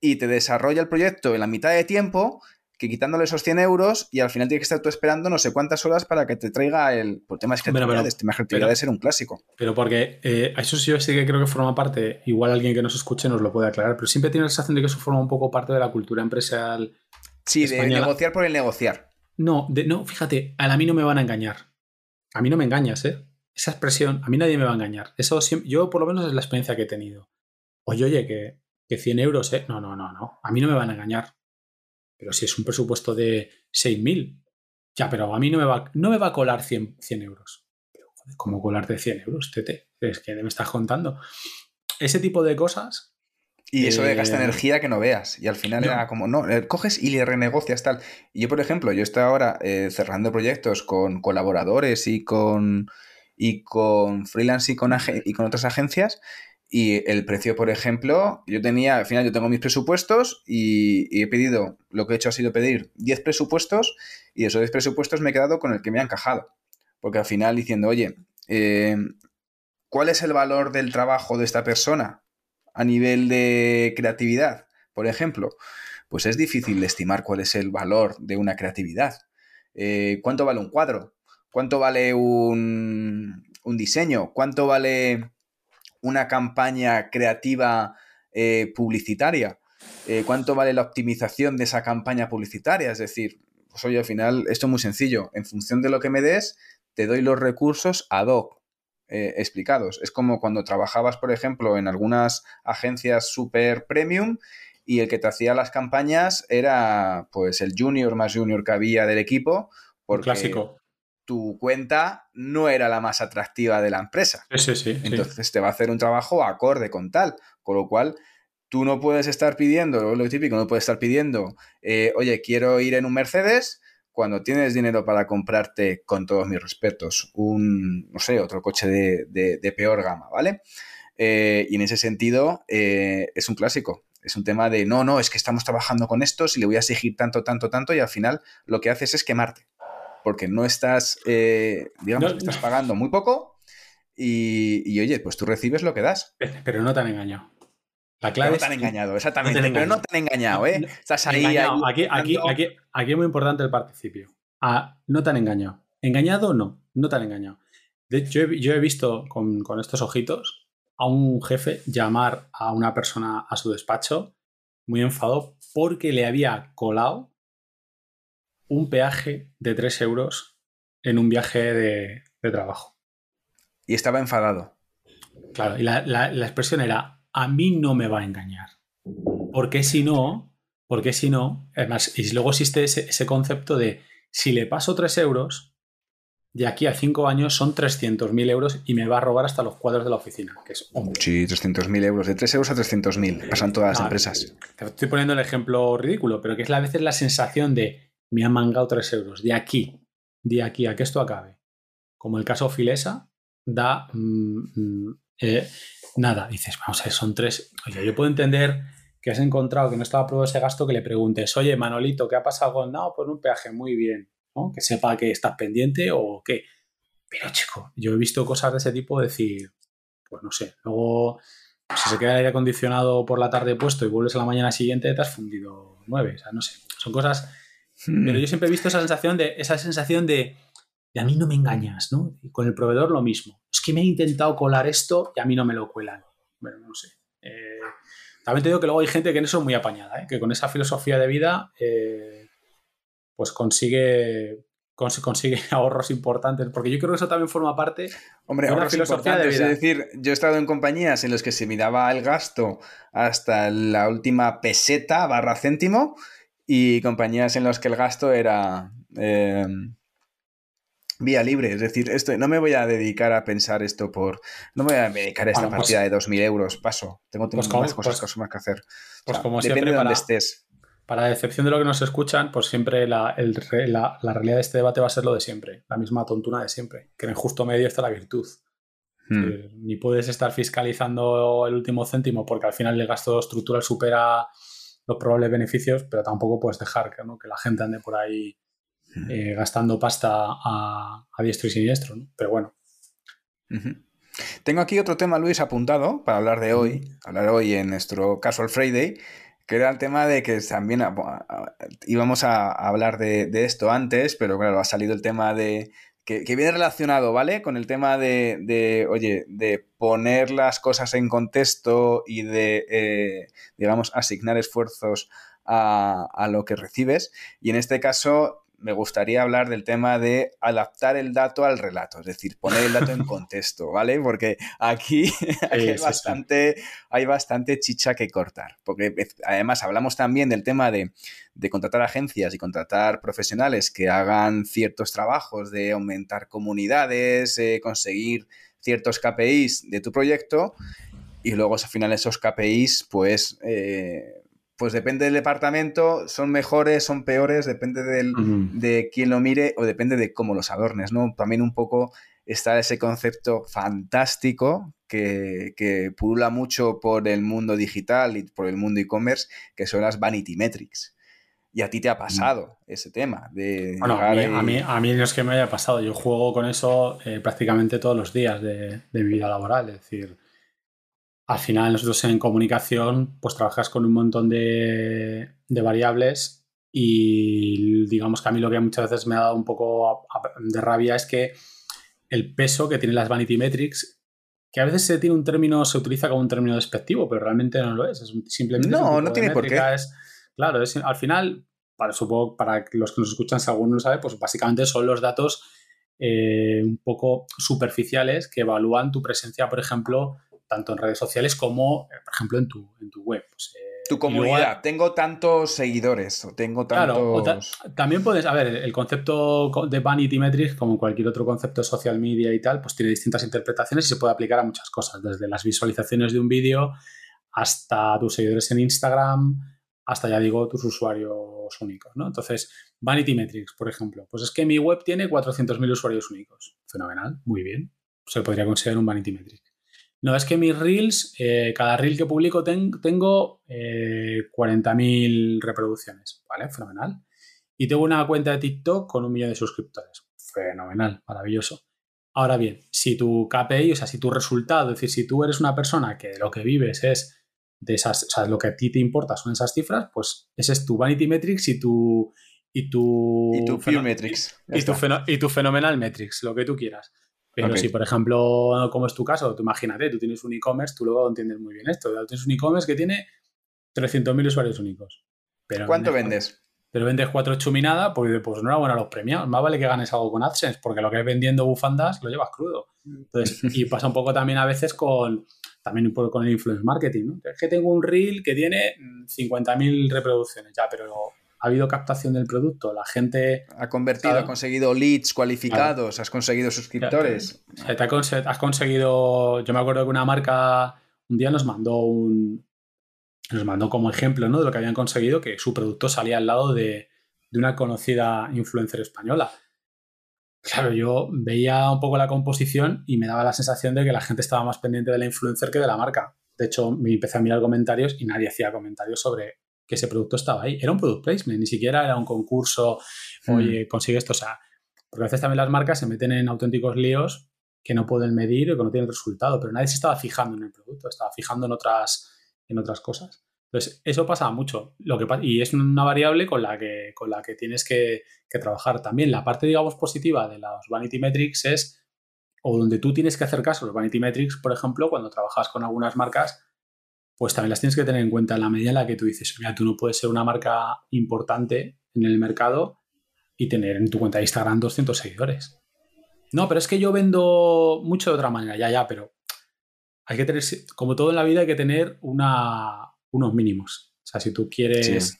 y te desarrolla el proyecto en la mitad de tiempo que quitándole esos 100 euros y al final tienes que estar tú esperando no sé cuántas horas para que te traiga el. Por temas que de ser un clásico. Pero porque eh, eso sí, yo sí que creo que forma parte, igual alguien que nos escuche nos lo puede aclarar, pero siempre tiene la sensación de que eso forma un poco parte de la cultura empresarial. Sí, de negociar por el negociar. No, de, no, fíjate, a mí no me van a engañar. A mí no me engañas, ¿eh? Esa expresión, a mí nadie me va a engañar. Eso yo por lo menos es la experiencia que he tenido. Oye, oye, que, que 100 euros, ¿eh? No, no, no, no. A mí no me van a engañar. Pero si es un presupuesto de 6.000, ya, pero a mí no me va, no me va a colar 100, 100 euros. como colarte 100 euros, tete, es que me estás contando. Ese tipo de cosas. Y eso de gasta eh, energía que no veas. Y al final era como, no, eh, coges y le renegocias tal. Y yo, por ejemplo, yo estoy ahora eh, cerrando proyectos con colaboradores y con, y con freelance y con, y con otras agencias. Y el precio, por ejemplo, yo tenía, al final yo tengo mis presupuestos y, he pedido, lo que he hecho ha sido pedir 10 presupuestos y de esos 10 presupuestos me he quedado con el que me ha encajado. Porque al final diciendo, oye, eh, ¿cuál es el valor del trabajo de esta persona a nivel de creatividad? Por ejemplo, pues es difícil estimar cuál es el valor de una creatividad. Eh, ¿Cuánto vale un cuadro? ¿Cuánto vale un, un diseño? ¿Cuánto vale una campaña creativa eh, publicitaria? Eh, ¿Cuánto vale la optimización de esa campaña publicitaria? Es decir, pues oye, al final esto es muy sencillo. En función de lo que me des, te doy los recursos ad hoc eh, explicados. Es como cuando trabajabas, por ejemplo, en algunas agencias super premium y el que te hacía las campañas era pues el junior más junior que había del equipo. Porque, clásico tu cuenta no era la más atractiva de la empresa. Sí, sí, Entonces te va a hacer un trabajo acorde con tal. Con lo cual, tú no puedes estar pidiendo, lo típico, no puedes estar pidiendo, eh, oye, quiero ir en un Mercedes cuando tienes dinero para comprarte, con todos mis respetos, un, no sé, otro coche de, peor gama, ¿vale? Eh, y en ese sentido, eh, es un clásico. Es un tema de, no, no, es que estamos trabajando con esto, si le voy a exigir tanto, tanto, tanto, y al final lo que haces es quemarte porque no estás, eh, digamos, estás pagando muy poco y, oye, pues tú recibes lo que das. Pero no te han engañado. La clave no te han engañado, exactamente. pero no te han engañado, ¿eh? Estás ahí. Aquí, aquí, aquí, aquí, es muy importante el participio. Ah, no te han engañado. ¿Engañado no? No te han engañado. De hecho, yo he, visto con, con estos ojitos a un jefe llamar a una persona a su despacho muy enfadado porque le había colado un peaje de 3 euros en un viaje de, trabajo. Y estaba enfadado. Claro, y la, expresión era, a mí no me va a engañar. Porque si no, porque si no, además, y luego existe ese, concepto de, si le paso 3 euros, de aquí a 5 años son 300.000 euros y me va a robar hasta los cuadros de la oficina, que es Sí, 300.000 euros, de 3 euros a 300.000, pasan todas las empresas. Te estoy poniendo el ejemplo ridículo, pero que es a veces la sensación de, me ha mangado 3 euros. De aquí, de aquí a que esto acabe. Como el caso Filesa, da mm, mm, eh, nada. Dices, vamos a ver, son 3. Oye, yo puedo entender que has encontrado que no estaba aprobado ese gasto, que le preguntes, oye, Manolito, ¿qué ha pasado con no? Pues un peaje, muy bien. ¿no? Que sepa que estás pendiente o qué. Pero, chico, yo he visto cosas de ese tipo decir, pues no sé, luego si se queda el aire acondicionado por la tarde puesto y vuelves a la mañana siguiente, te has fundido nueve. O sea, no sé. Son cosas pero yo siempre he visto esa sensación de, esa sensación de, a mí no me engañas, ¿no? Y con el proveedor lo mismo. Es que me he intentado colar esto y a mí no me lo cuelan. Bueno, no sé. Eh, también te digo que luego hay gente que en eso es muy apañada, ¿eh? que con esa filosofía de vida eh, pues consigue, consigue ahorros importantes, porque yo creo que eso también forma parte Hombre, de una filosofía de vida. Es decir, yo he estado en compañías en las que se miraba el gasto hasta la última peseta barra céntimo y compañías en las que el gasto era em, vía libre. Es decir, esto, no me voy a dedicar a pensar esto por. No me voy a dedicar a esta pues partida de 2.000 euros. Paso. Tengo, pues más cosas, pues que hacer. Pues como depende de dónde estés. Para la excepción de lo que nos escuchan, pues siempre la, la, realidad de este debate va a ser lo de siempre. La misma tontuna de siempre. Que en el justo medio está la virtud. Hmm. ni puedes estar fiscalizando el último céntimo porque al final el gasto estructural supera los probables beneficios, pero tampoco puedes dejar que, que la gente ande por ahí eh, gastando pasta a, diestro y siniestro. Pero bueno. Tengo aquí otro tema, Luis, apuntado para hablar de hoy, hablar hoy en nuestro Casual Friday, que era el tema de que también íbamos a hablar de, de, esto antes, pero claro, ha salido el tema de que, viene relacionado, ¿vale? Con el tema de, oye, de poner las cosas en contexto y de, eh, digamos, asignar esfuerzos a, lo que recibes. Y en este caso, me gustaría hablar del tema de adaptar el dato al relato, es decir, poner el dato en contexto, ¿vale? Porque aquí, hay, bastante, hay bastante chicha que cortar. Porque además hablamos también del tema de, contratar agencias y contratar profesionales que hagan ciertos trabajos de aumentar comunidades, eh, conseguir ciertos KPIs de tu proyecto y luego al final esos KPIs pues eh, pues depende del departamento, son mejores, son peores, depende de quién lo mire o depende de cómo los adornes, ¿no? También un poco está ese concepto fantástico que, que pulula mucho por el mundo digital y por el mundo e-commerce, que son las vanity metrics. Y a ti te ha pasado ese tema de... Bueno, a mí, a, mí, no es que me haya pasado, yo juego con eso eh, prácticamente todos los días de, de mi vida laboral, es decir al final nosotros en comunicación pues trabajas con un montón de, variables y digamos que a mí lo que muchas veces me ha dado un poco de rabia es que el peso que tienen las vanity metrics, que a veces se tiene un término, se utiliza como un término despectivo, pero realmente no lo es, es simplemente... No, no tiene por qué. claro, es, al final, para, supongo, para los que nos escuchan, si alguno lo sabe, pues básicamente son los datos eh, un poco superficiales que evalúan tu presencia, por ejemplo, tanto en redes sociales como, eh, por ejemplo, en tu, en tu web. Pues, eh, tu comunidad. tengo tantos seguidores o tengo tantos... Claro, también puedes, a ver, el concepto de Vanity Metrics, como cualquier otro concepto de social media y tal, pues tiene distintas interpretaciones y se puede aplicar a muchas cosas, desde las visualizaciones de un vídeo hasta tus seguidores en Instagram, hasta ya digo tus usuarios únicos, ¿no? Entonces, Vanity Metrics, por ejemplo, pues es que mi web tiene 400.000 usuarios únicos. Fenomenal, muy bien. Se podría considerar un Vanity Metric. No, es que mis reels, eh, cada reel que publico tengo 40.000 eh, reproducciones, ¿vale? Fenomenal. Y tengo una cuenta de TikTok con un millón de suscriptores. Fenomenal, maravilloso. Ahora bien, si tu KPI, o sea, si tu resultado, es decir, si tú eres una persona que lo que vives es de esas, o sea, lo que a ti te importa son esas cifras, pues ese es tu Vanity Metrics y tu... Y tu, y tu Metrics. Y tu, y tu Phenomenal Metrics, lo que tú quieras. Pero si, por ejemplo, como es tu caso, tú imagínate, tú tienes un e-commerce, tú luego entiendes muy bien esto. Tú tienes un e-commerce que tiene 300.000 usuarios únicos. Pero ¿Cuánto vendes? Pero vendes cuatro chuminadas, pues, pues enhorabuena a los premiados. Más vale que ganes algo con AdSense, porque lo que es vendiendo bufandas lo llevas crudo. Entonces, y pasa un poco también a veces con, también un poco con el influence marketing. ¿no? Es que tengo un reel que tiene 50.000 reproducciones, ya, pero ha habido captación del producto, la gente... Ha convertido, ha conseguido leads cualificados, has conseguido suscriptores. Te has conseguido, yo me acuerdo que una marca un día nos mandó un... Nos mandó como ejemplo ¿no? de lo que habían conseguido, que su producto salía al lado de, de una conocida influencer española. Claro, yo veía un poco la composición y me daba la sensación de que la gente estaba más pendiente de la influencer que de la marca. De hecho, me empecé a mirar comentarios y nadie hacía comentarios sobre que ese producto estaba ahí. Era un product placement, ni siquiera era un concurso, hmm. oye, consigue esto. O sea, porque a veces también las marcas se meten en auténticos líos que no pueden medir o que no tienen resultado, pero nadie se estaba fijando en el producto, estaba fijando en otras, en otras cosas. Entonces, eso pasa mucho. Lo que, y es una variable con la que, con la que tienes que, que trabajar también. La parte, digamos, positiva de los Vanity Metrics es, o donde tú tienes que hacer caso, los Vanity Metrics, por ejemplo, cuando trabajas con algunas marcas, pues también las tienes que tener en cuenta en la medida en la que tú dices, mira, tú no puedes ser una marca importante en el mercado y tener en tu cuenta de Instagram 200 seguidores. No, pero es que yo vendo mucho de otra manera, ya, ya, pero hay que tener, como todo en la vida, hay que tener una, unos mínimos. O sea, si tú quieres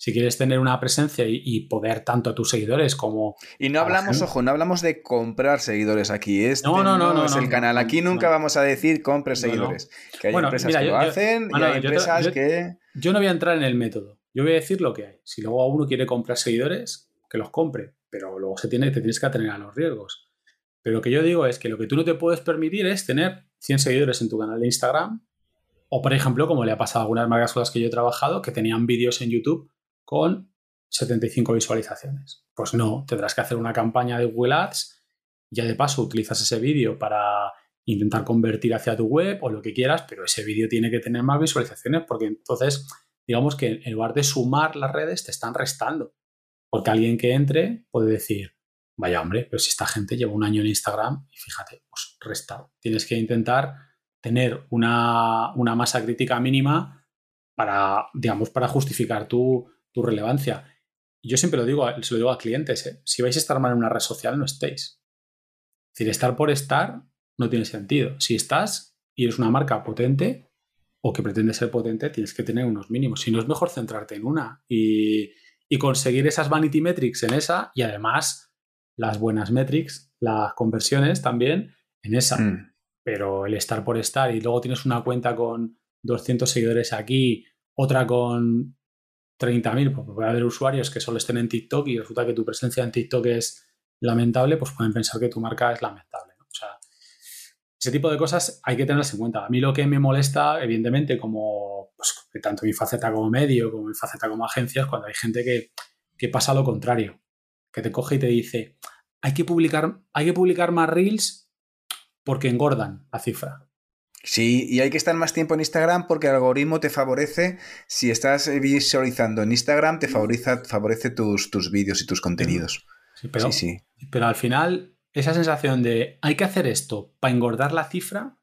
si quieres tener una presencia y, poder tanto a tus seguidores como. Y no hablamos, ojo, no hablamos de comprar seguidores aquí. Este no, no, no, no, es el canal. Aquí nunca vamos a decir compre seguidores. Que hay empresas que lo hacen y hay empresas que. Yo no voy a entrar en el método. Yo voy a decir lo que hay. Si luego uno quiere comprar seguidores, que los compre. Pero luego se tiene, te tienes que atener a los riesgos. Pero lo que yo digo es que lo que tú no te puedes permitir es tener 100 seguidores en tu canal de Instagram. O, por ejemplo, como le ha pasado a algunas marcas con las que yo he trabajado, que tenían vídeos en YouTube con 75 visualizaciones. Pues no, tendrás que hacer una campaña de Google Ads, ya de paso utilizas ese vídeo para intentar convertir hacia tu web o lo que quieras, pero ese vídeo tiene que tener más visualizaciones porque entonces, digamos que en lugar de sumar las redes, te están restando. Porque alguien que entre puede decir, vaya hombre, pero si esta gente lleva un año en Instagram y fíjate, pues restado. Tienes que intentar tener una, una masa crítica mínima para, digamos, para justificar tu, tu relevancia. yo siempre lo digo, se lo digo a clientes, ¿eh? si vais a estar mal en una red social, no estéis. Es decir, estar por estar no tiene sentido. Si estás y eres una marca potente o que pretende ser potente, tienes que tener unos mínimos. Si no, es mejor centrarte en una y, conseguir esas vanity metrics en esa y además las buenas metrics, las conversiones también en esa. Mm. Pero el estar por estar y luego tienes una cuenta con 200 seguidores aquí, otra con 30.000, porque puede haber usuarios que solo estén en TikTok y resulta que tu presencia en TikTok es lamentable, pues pueden pensar que tu marca es lamentable. O sea, ese tipo de cosas hay que tenerlas en cuenta. A mí lo que me molesta, evidentemente, como pues, tanto mi faceta como medio, como mi faceta como agencia, es cuando hay gente que, que pasa lo contrario, que te coge y te dice, hay que publicar, hay que publicar más reels porque engordan la cifra. Sí, y hay que estar más tiempo en Instagram porque el algoritmo te favorece, si estás visualizando en Instagram, te favorece, favorece tus, tus vídeos y tus contenidos. Sí, pero, sí, pero al final, esa sensación de hay que hacer esto para engordar la cifra,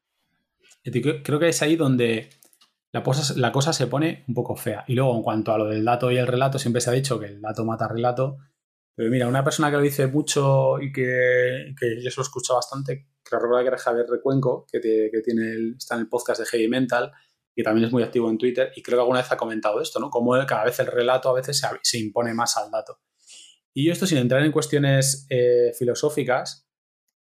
creo que es ahí donde la cosa, la cosa se pone un poco fea. Y luego, en cuanto a lo del dato y el relato, siempre se ha dicho que el dato mata relato. Pero mira, una persona que lo dice mucho y que, que yo se lo escucho bastante, creo recordar que era Javier Recuenco, que, tiene está en el podcast de Heavy Mental y también es muy activo en Twitter y creo que alguna vez ha comentado esto, ¿no? Como cada vez el relato a veces se, impone más al dato. Y esto sin entrar en cuestiones eh, filosóficas,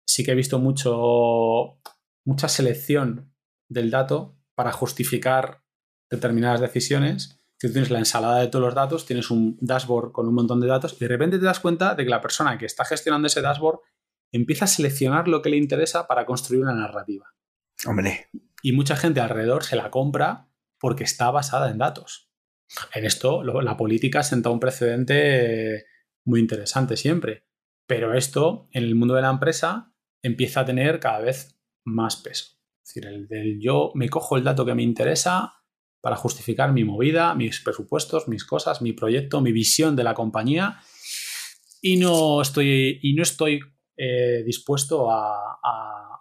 sí que he visto mucho, mucha selección del dato para justificar determinadas decisiones. Si tú tienes la ensalada de todos los datos, tienes un dashboard con un montón de datos y de repente te das cuenta de que la persona que está gestionando ese dashboard empieza a seleccionar lo que le interesa para construir una narrativa. Hombre. Y mucha gente alrededor se la compra porque está basada en datos. En esto, la política senta un precedente muy interesante siempre. Pero esto, en el mundo de la empresa, empieza a tener cada vez más peso. Es decir, el del yo me cojo el dato que me interesa para justificar mi movida, mis presupuestos, mis cosas, mi proyecto, mi visión de la compañía y no estoy, y no estoy eh, dispuesto a,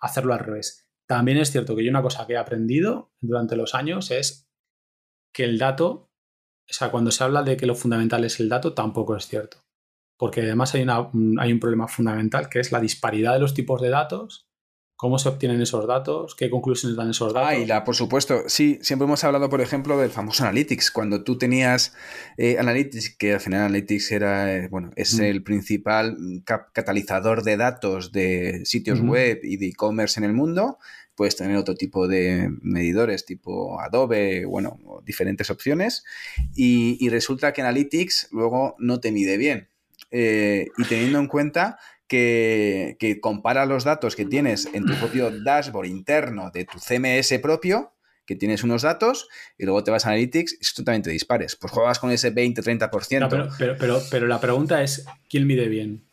hacerlo al revés. También es cierto que yo una cosa que he aprendido durante los años es que el dato, o sea, cuando se habla de que lo fundamental es el dato, tampoco es cierto. Porque además hay, un problema fundamental que es la disparidad de los tipos de datos ¿Cómo se obtienen esos datos? ¿Qué conclusiones dan esos datos? Ah, y la, por supuesto, sí, siempre hemos hablado, por ejemplo, del famoso Analytics. Cuando tú tenías eh, Analytics, que al final Analytics era, eh, bueno, es el principal catalizador de datos de sitios web y de e-commerce en el mundo, puedes tener otro tipo de medidores, tipo Adobe, bueno, diferentes opciones, y, resulta que Analytics luego no te mide bien. Eh, y teniendo en cuenta que, compara los datos que tienes en tu propio dashboard interno de tu CMS propio, que tienes unos datos y luego te vas a Analytics y es totalmente dispares. Pues juegas con ese 20-30%. pero, pero, pero, la pregunta es, ¿quién mide bien?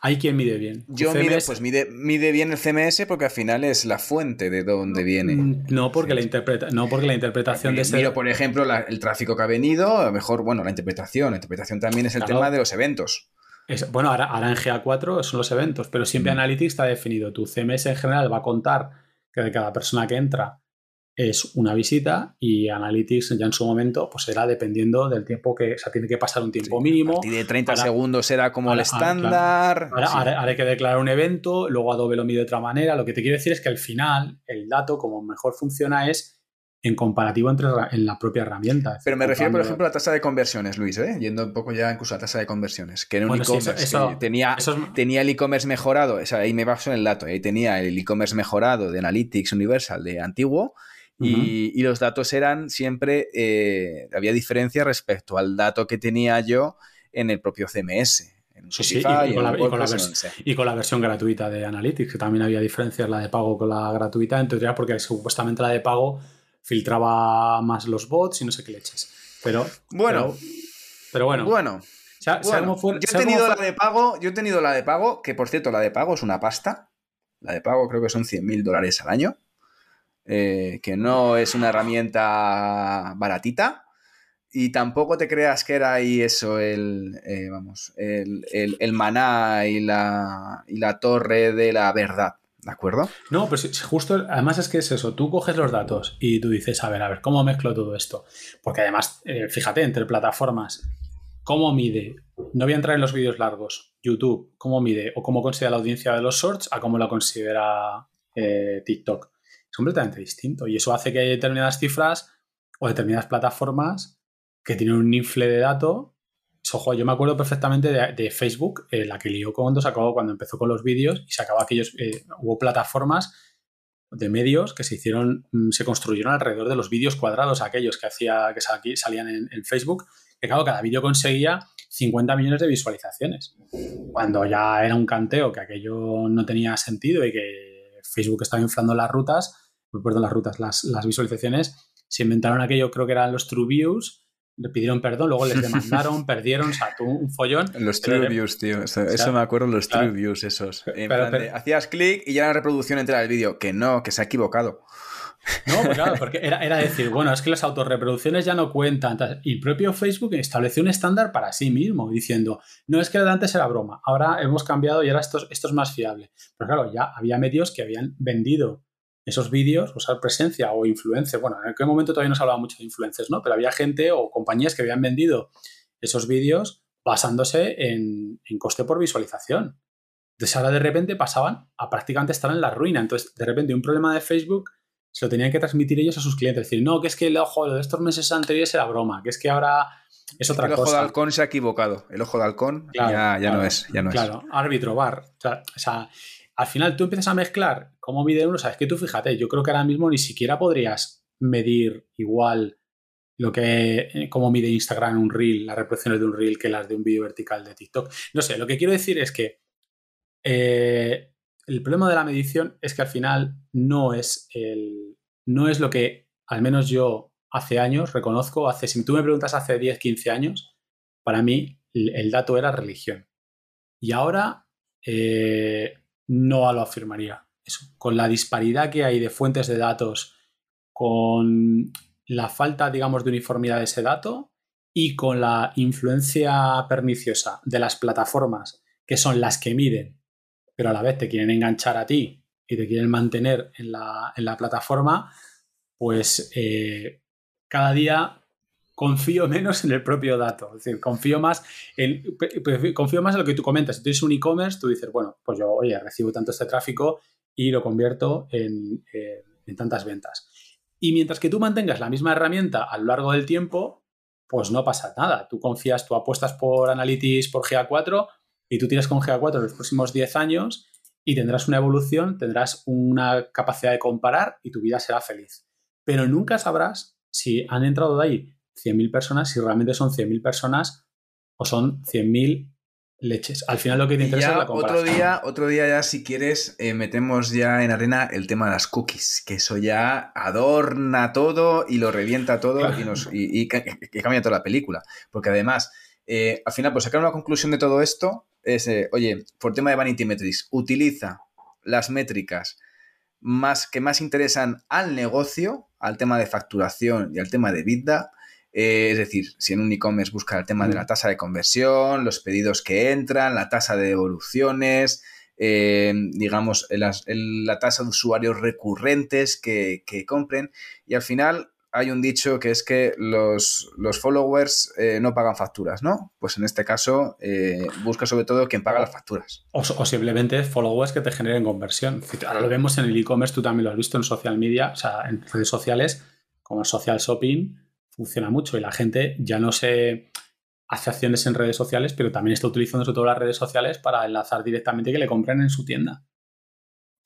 ¿Hay quien mide bien? Yo mide, pues mide, mide bien el CMS porque al final es la fuente de dónde viene. Mm, no porque, la, interpreta, no porque la interpretación de. Miro, por ejemplo, el tráfico que ha venido, a lo mejor, bueno, la interpretación. La interpretación también es el tema de los eventos bueno, ahora, en GA4 son los eventos, pero siempre mm. Analytics está definido. Tu CMS en general va a contar que de cada persona que entra es una visita y Analytics ya en su momento pues será dependiendo del tiempo que, o sea, tiene que pasar un tiempo mínimo. Y de 30 segundos será como el estándar. Ahora, haré que declarar un evento, luego Adobe lo mide de otra manera. Lo que te quiero decir es que al final el dato como mejor funciona es en comparativo entre en la propia herramienta. Pero me refiero, por ejemplo, a la tasa de conversiones, Luis, ¿eh? yendo un poco ya incluso a la tasa de conversiones, que en un e-commerce tenía, tenía el e-commerce mejorado, o sea, ahí me baso en el dato, ahí tenía el e-commerce mejorado de Analytics Universal de antiguo y, los datos eran siempre, eh, había diferencia respecto al dato que tenía yo en el propio CMS. y, con la, versión gratuita de Analytics, que también había diferencias la de pago con la gratuita, en teoría porque supuestamente la de pago filtraba más los bots y no sé qué leches. Pero bueno, pero, bueno. Bueno. yo he tenido la de pago, yo he tenido la de pago, que por cierto la de pago es una pasta. La de pago creo que son 100 mil dólares al año. Eh, que no es una herramienta baratita. Y tampoco te creas que era ahí eso, el, eh, vamos, el, el, maná y la, y la torre de la verdad. ¿De acuerdo? No, pues justo, además es que es eso, tú coges los datos y tú dices, a ver, a ver, ¿cómo mezclo todo esto? Porque además, eh, fíjate, entre plataformas ¿cómo mide? No voy a entrar en los vídeos largos. YouTube, ¿cómo mide? O cómo considera la audiencia de los shorts a cómo la considera eh, TikTok. Es completamente distinto. Y eso hace que haya determinadas cifras o determinadas plataformas que tienen un infle de datos. Ojo, yo me acuerdo perfectamente de, Facebook, eh, la que lió cuando sacó, cuando empezó con los vídeos y sacaba aquellos, eh, hubo plataformas de medios que se hicieron, mm, se construyeron alrededor de los vídeos cuadrados, aquellos que hacía, que salían en, Facebook, que claro, cada vídeo conseguía 50 millones de visualizaciones. Cuando ya era un canteo que aquello no tenía sentido y que Facebook estaba inflando las rutas, perdón, las rutas, las, las visualizaciones, se inventaron aquello, creo que eran los True Views, le pidieron perdón, luego les demandaron, perdieron, o sea, tuvo un follón. Los True Views, tío, eso, me acuerdo, los True Views esos. hacías clic y ya la reproducción entera del vídeo, que no, que se ha equivocado. No, pues claro, porque era, era, decir, bueno, es que las autorreproducciones ya no cuentan. Y el propio Facebook estableció un estándar para sí mismo, diciendo, no es que antes era broma, ahora hemos cambiado y ahora esto, esto es más fiable. Pero claro, ya había medios que habían vendido esos vídeos, usar presencia o influencia. Bueno, en aquel momento todavía no se hablaba mucho de influencers, ¿no? Pero había gente o compañías que habían vendido esos vídeos basándose en, coste por visualización. Entonces ahora de repente pasaban a prácticamente estar en la ruina. Entonces, de repente un problema de Facebook se lo tenían que transmitir ellos a sus clientes. Decir, no, que es que el ojo de estos meses anteriores era broma, que es que ahora es otra cosa. El ojo de halcón se ha equivocado. El ojo de halcón ya, no es. Ya no claro, árbitro, bar. o sea, al final tú empiezas a mezclar cómo mide uno, sabes que tú fíjate, yo creo que ahora mismo ni siquiera podrías medir igual lo que eh, cómo mide Instagram un reel, las reproducciones de un reel que las de un vídeo vertical de TikTok. No sé, lo que quiero decir es que eh, el problema de la medición es que al final no es el no es lo que al menos yo hace años reconozco, hace si tú me preguntas hace 10, 15 años, para mí el, dato era religión. Y ahora eh, no lo afirmaría. Eso, con la disparidad que hay de fuentes de datos, con la falta, digamos, de uniformidad de ese dato y con la influencia perniciosa de las plataformas, que son las que miden, pero a la vez te quieren enganchar a ti y te quieren mantener en la, plataforma, pues eh, cada día confío menos en el propio dato. Es decir, confío más en, confío más en lo que tú comentas. Si tú eres un e-commerce, tú dices, bueno, pues yo, oye, recibo tanto este tráfico y lo convierto en, en, tantas ventas. Y mientras que tú mantengas la misma herramienta a lo largo del tiempo, pues no pasa nada. Tú confías, tú apuestas por Analytics, por GA4 y tú tiras con GA4 los próximos 10 años y tendrás una evolución, tendrás una capacidad de comparar y tu vida será feliz. Pero nunca sabrás si han entrado de ahí 100.000 personas, si realmente son 100.000 personas o son 100.000 leches. Al final lo que te interesa es la comparación. Otro día, otro día ya, si quieres, eh, metemos ya en arena el tema de las cookies, que eso ya adorna todo y lo revienta todo y, nos, y, cambia toda la película. Porque además, eh, al final, pues sacar una conclusión de todo esto es, eh, oye, por tema de Vanity Metrics, utiliza las métricas más, que más interesan al negocio, al tema de facturación y al tema de vida, eh, es decir, si en un e-commerce busca el tema de la mm. tasa de conversión, los pedidos que entran, la tasa de devoluciones, eh, digamos, la tasa de usuarios recurrentes que, compren. Y al final hay un dicho que es que los, followers eh, no pagan facturas, ¿no? Pues en este caso busca sobre todo quien paga las facturas. O, o, simplemente followers que te generen conversión. Ahora lo vemos en el e-commerce, tú también lo has visto en social media, o sea, en redes sociales como social shopping funciona mucho y la gente ya no se hace acciones en redes sociales, pero también está utilizando sobre todo las redes sociales para enlazar directamente que le compren en su tienda.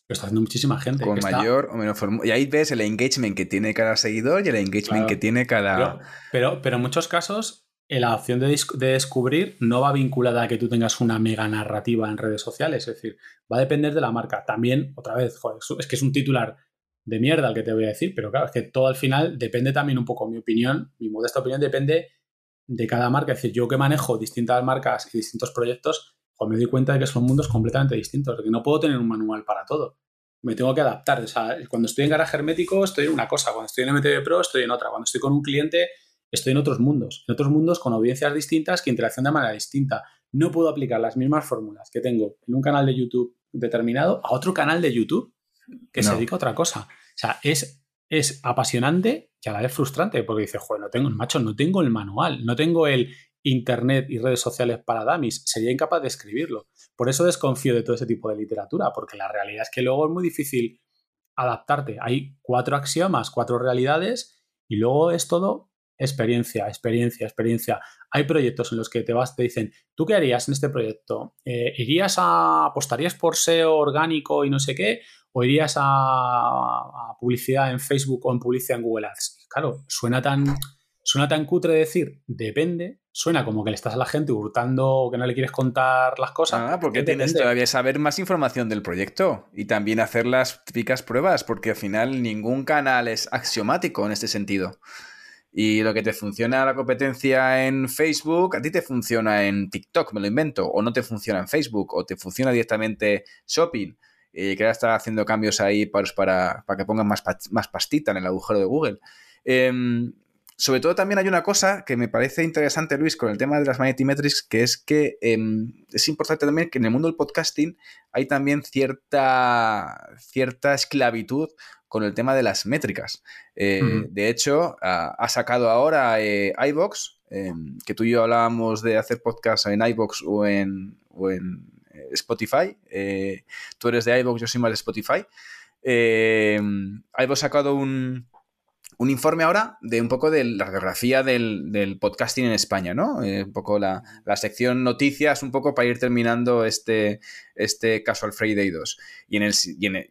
Lo está haciendo muchísima gente. Con mayor o menor forma. Y ahí ves el engagement que tiene cada seguidor y el engagement que tiene cada. Pero, pero, en muchos casos, la opción de, descubrir no va vinculada a que tú tengas una mega narrativa en redes sociales. Es decir, va a depender de la marca. También, otra vez, es que es un titular de mierda el que te voy a decir, pero claro, es que todo al final depende también un poco, mi opinión, mi modesta opinión depende de cada marca. Es decir, yo que manejo distintas marcas y distintos proyectos, pues me doy cuenta de que son mundos completamente distintos, de que no puedo tener un manual para todo. Me tengo que adaptar. O sea, cuando estoy en garaje hermético estoy en una cosa, cuando estoy en MTV Pro estoy en otra, cuando estoy con un cliente estoy en otros mundos, en otros mundos con audiencias distintas que interacción de manera distinta. No puedo aplicar las mismas fórmulas que tengo en un canal de YouTube determinado a otro canal de YouTube que se dedica a otra cosa. Sea, es, es apasionante y a la vez frustrante porque dices, joder, no tengo, macho, no tengo el manual, no tengo el, Internet y redes sociales para dummies, sería incapaz de escribirlo. Por eso desconfío de todo ese tipo de literatura, porque la realidad es que luego es muy difícil adaptarte. Hay cuatro axiomas, cuatro realidades, y luego es todo experiencia, experiencia, experiencia. Hay proyectos en los que te vas, te dicen, ¿tú qué harías en este proyecto? Eh, ¿Irías a, apostarías por SEO orgánico y no sé qué? ¿O irías a, a, publicidad en Facebook o en publicidad en Google Ads? Claro, suena tan, suena tan cutre decir, depende, suena como que le estás a la gente hurtando o que no le quieres contar las cosas. Ah, porque tienes todavía saber más información del proyecto y también hacer las típicas pruebas, porque al final ningún canal es axiomático en este sentido. Y lo que te funciona la competencia en Facebook, a ti te funciona en TikTok, me lo invento, o no te funciona en Facebook, o te funciona directamente Shopping, y que ahora está haciendo cambios ahí para, para, para que pongan más, más, pastita en el agujero de Google. Eh, sobre todo también hay una cosa que me parece interesante, Luis, con el tema de las Magnetimetrics, que es que eh, es importante también que en el mundo del podcasting hay también cierta, cierta esclavitud con el tema de las métricas. Eh, mm. De hecho, ha, ha sacado ahora eh, iVox, em, que tú y yo hablábamos de hacer podcast en iVox o en, o en eh, Spotify. tú eres de iVox, yo soy más de Spotify. IVox ha sacado un, un informe ahora de un poco de la radiografía del, del podcasting en España, ¿no? Eh, un poco la, la, sección noticias, un poco para ir terminando este, este Casual Friday 2. Y, en el,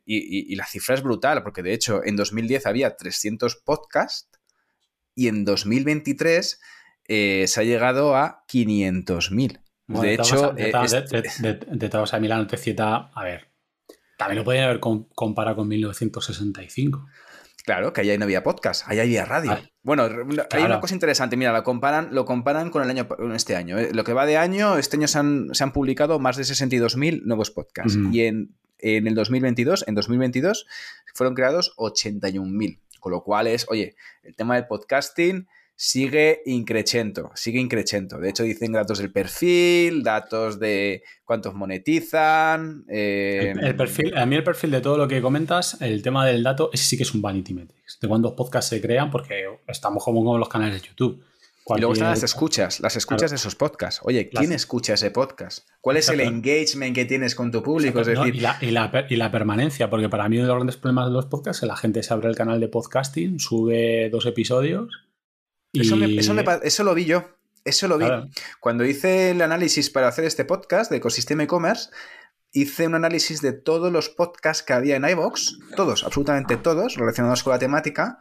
y, la cifra es brutal, porque de hecho en 2010 había 300 podcasts y en 2023 eh, se ha llegado a 500.000. Bueno, de, hecho, de, de, de, de, todos a mí la noticia, a ver, también lo podrían haber comparado con 1965. Claro, que ahí no había podcast, ahí había radio. Ah, bueno, claro. hay una cosa interesante, mira, lo comparan, lo comparan con el año este año. ¿eh? Lo que va de año, este año se han, se han publicado más de 62.000 nuevos podcasts. Uh -huh. Y en, en, el 2022, en 2022, fueron creados 81.000. Con lo cual es, oye, el tema del podcasting sigue increchento, sigue increchento. De hecho, dicen datos del perfil, datos de cuántos monetizan. Eh... El, el, perfil, a mí el perfil de todo lo que comentas, el tema del dato, ese sí que es un vanity metrics, de cuántos podcasts se crean, porque estamos como con los canales de YouTube. Cualquier... Y luego están las escuchas, las escuchas claro. de esos podcasts. Oye, ¿quién las... escucha ese podcast? ¿Cuál es Exacto. el engagement que tienes con tu público? Es decir... No, y, la, y, la, y, la, permanencia, porque para mí uno de los grandes problemas de los podcasts es que la gente se abre el canal de podcasting, sube dos episodios eso, me, eso, me, eso, lo vi yo. Eso lo vi. Claro. Cuando hice el análisis para hacer este podcast de ecosistema e-commerce, hice un análisis de todos los podcasts que había en iVoox, todos, absolutamente todos, relacionados con la temática.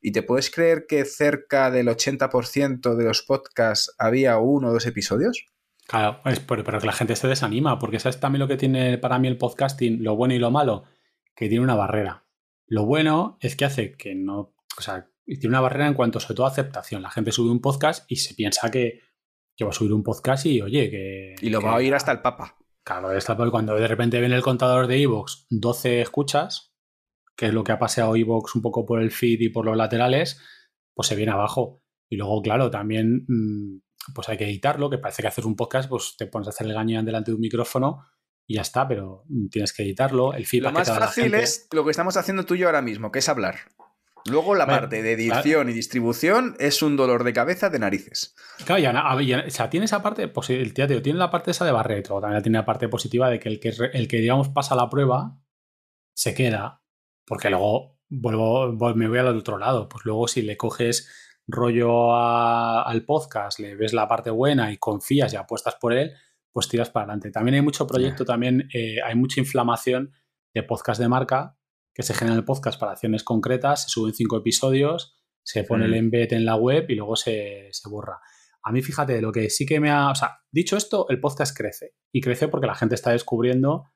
Y te puedes creer que cerca del 80% de los podcasts había uno o dos episodios. Claro, es por, pero que la gente se desanima, porque sabes también lo que tiene para mí el podcasting, lo bueno y lo malo, que tiene una barrera. Lo bueno es que hace que no, o sea, y tiene una barrera en cuanto sobre todo a aceptación. La gente sube un podcast y se piensa que, que va a subir un podcast y oye, que... Y lo que, va a oír hasta el Papa. Claro, hasta cuando de repente ven el contador de Evox 12 escuchas, que es lo que ha paseado Evox un poco por el feed y por los laterales, pues se viene abajo. Y luego, claro, también mm, pues hay que editarlo, que parece que haces un podcast, pues te pones a hacer el gañán delante de un micrófono y ya está, pero mm, tienes que editarlo. El feedback lo más fácil gente... es lo que estamos haciendo tú y yo ahora mismo, que es hablar. Luego la bueno, parte de edición claro. y distribución es un dolor de cabeza de narices. Claro, ya, ya, o sea, tiene esa parte, pues el tío, tiene la parte esa de Barreto, también tiene la parte positiva de que el que, el que digamos pasa la prueba se queda, porque luego vuelvo, me voy al otro lado, pues luego si le coges rollo a, al podcast, le ves la parte buena y confías y apuestas por él, pues tiras para adelante. También hay mucho proyecto, también eh, hay mucha inflamación de podcast de marca que se genera el podcast para acciones concretas, se suben cinco episodios, se pone mm. el embed en la web y luego se, se, borra. A mí, fíjate, lo que sí que me ha. O sea, dicho esto, el podcast crece. Y crece porque la gente está descubriendo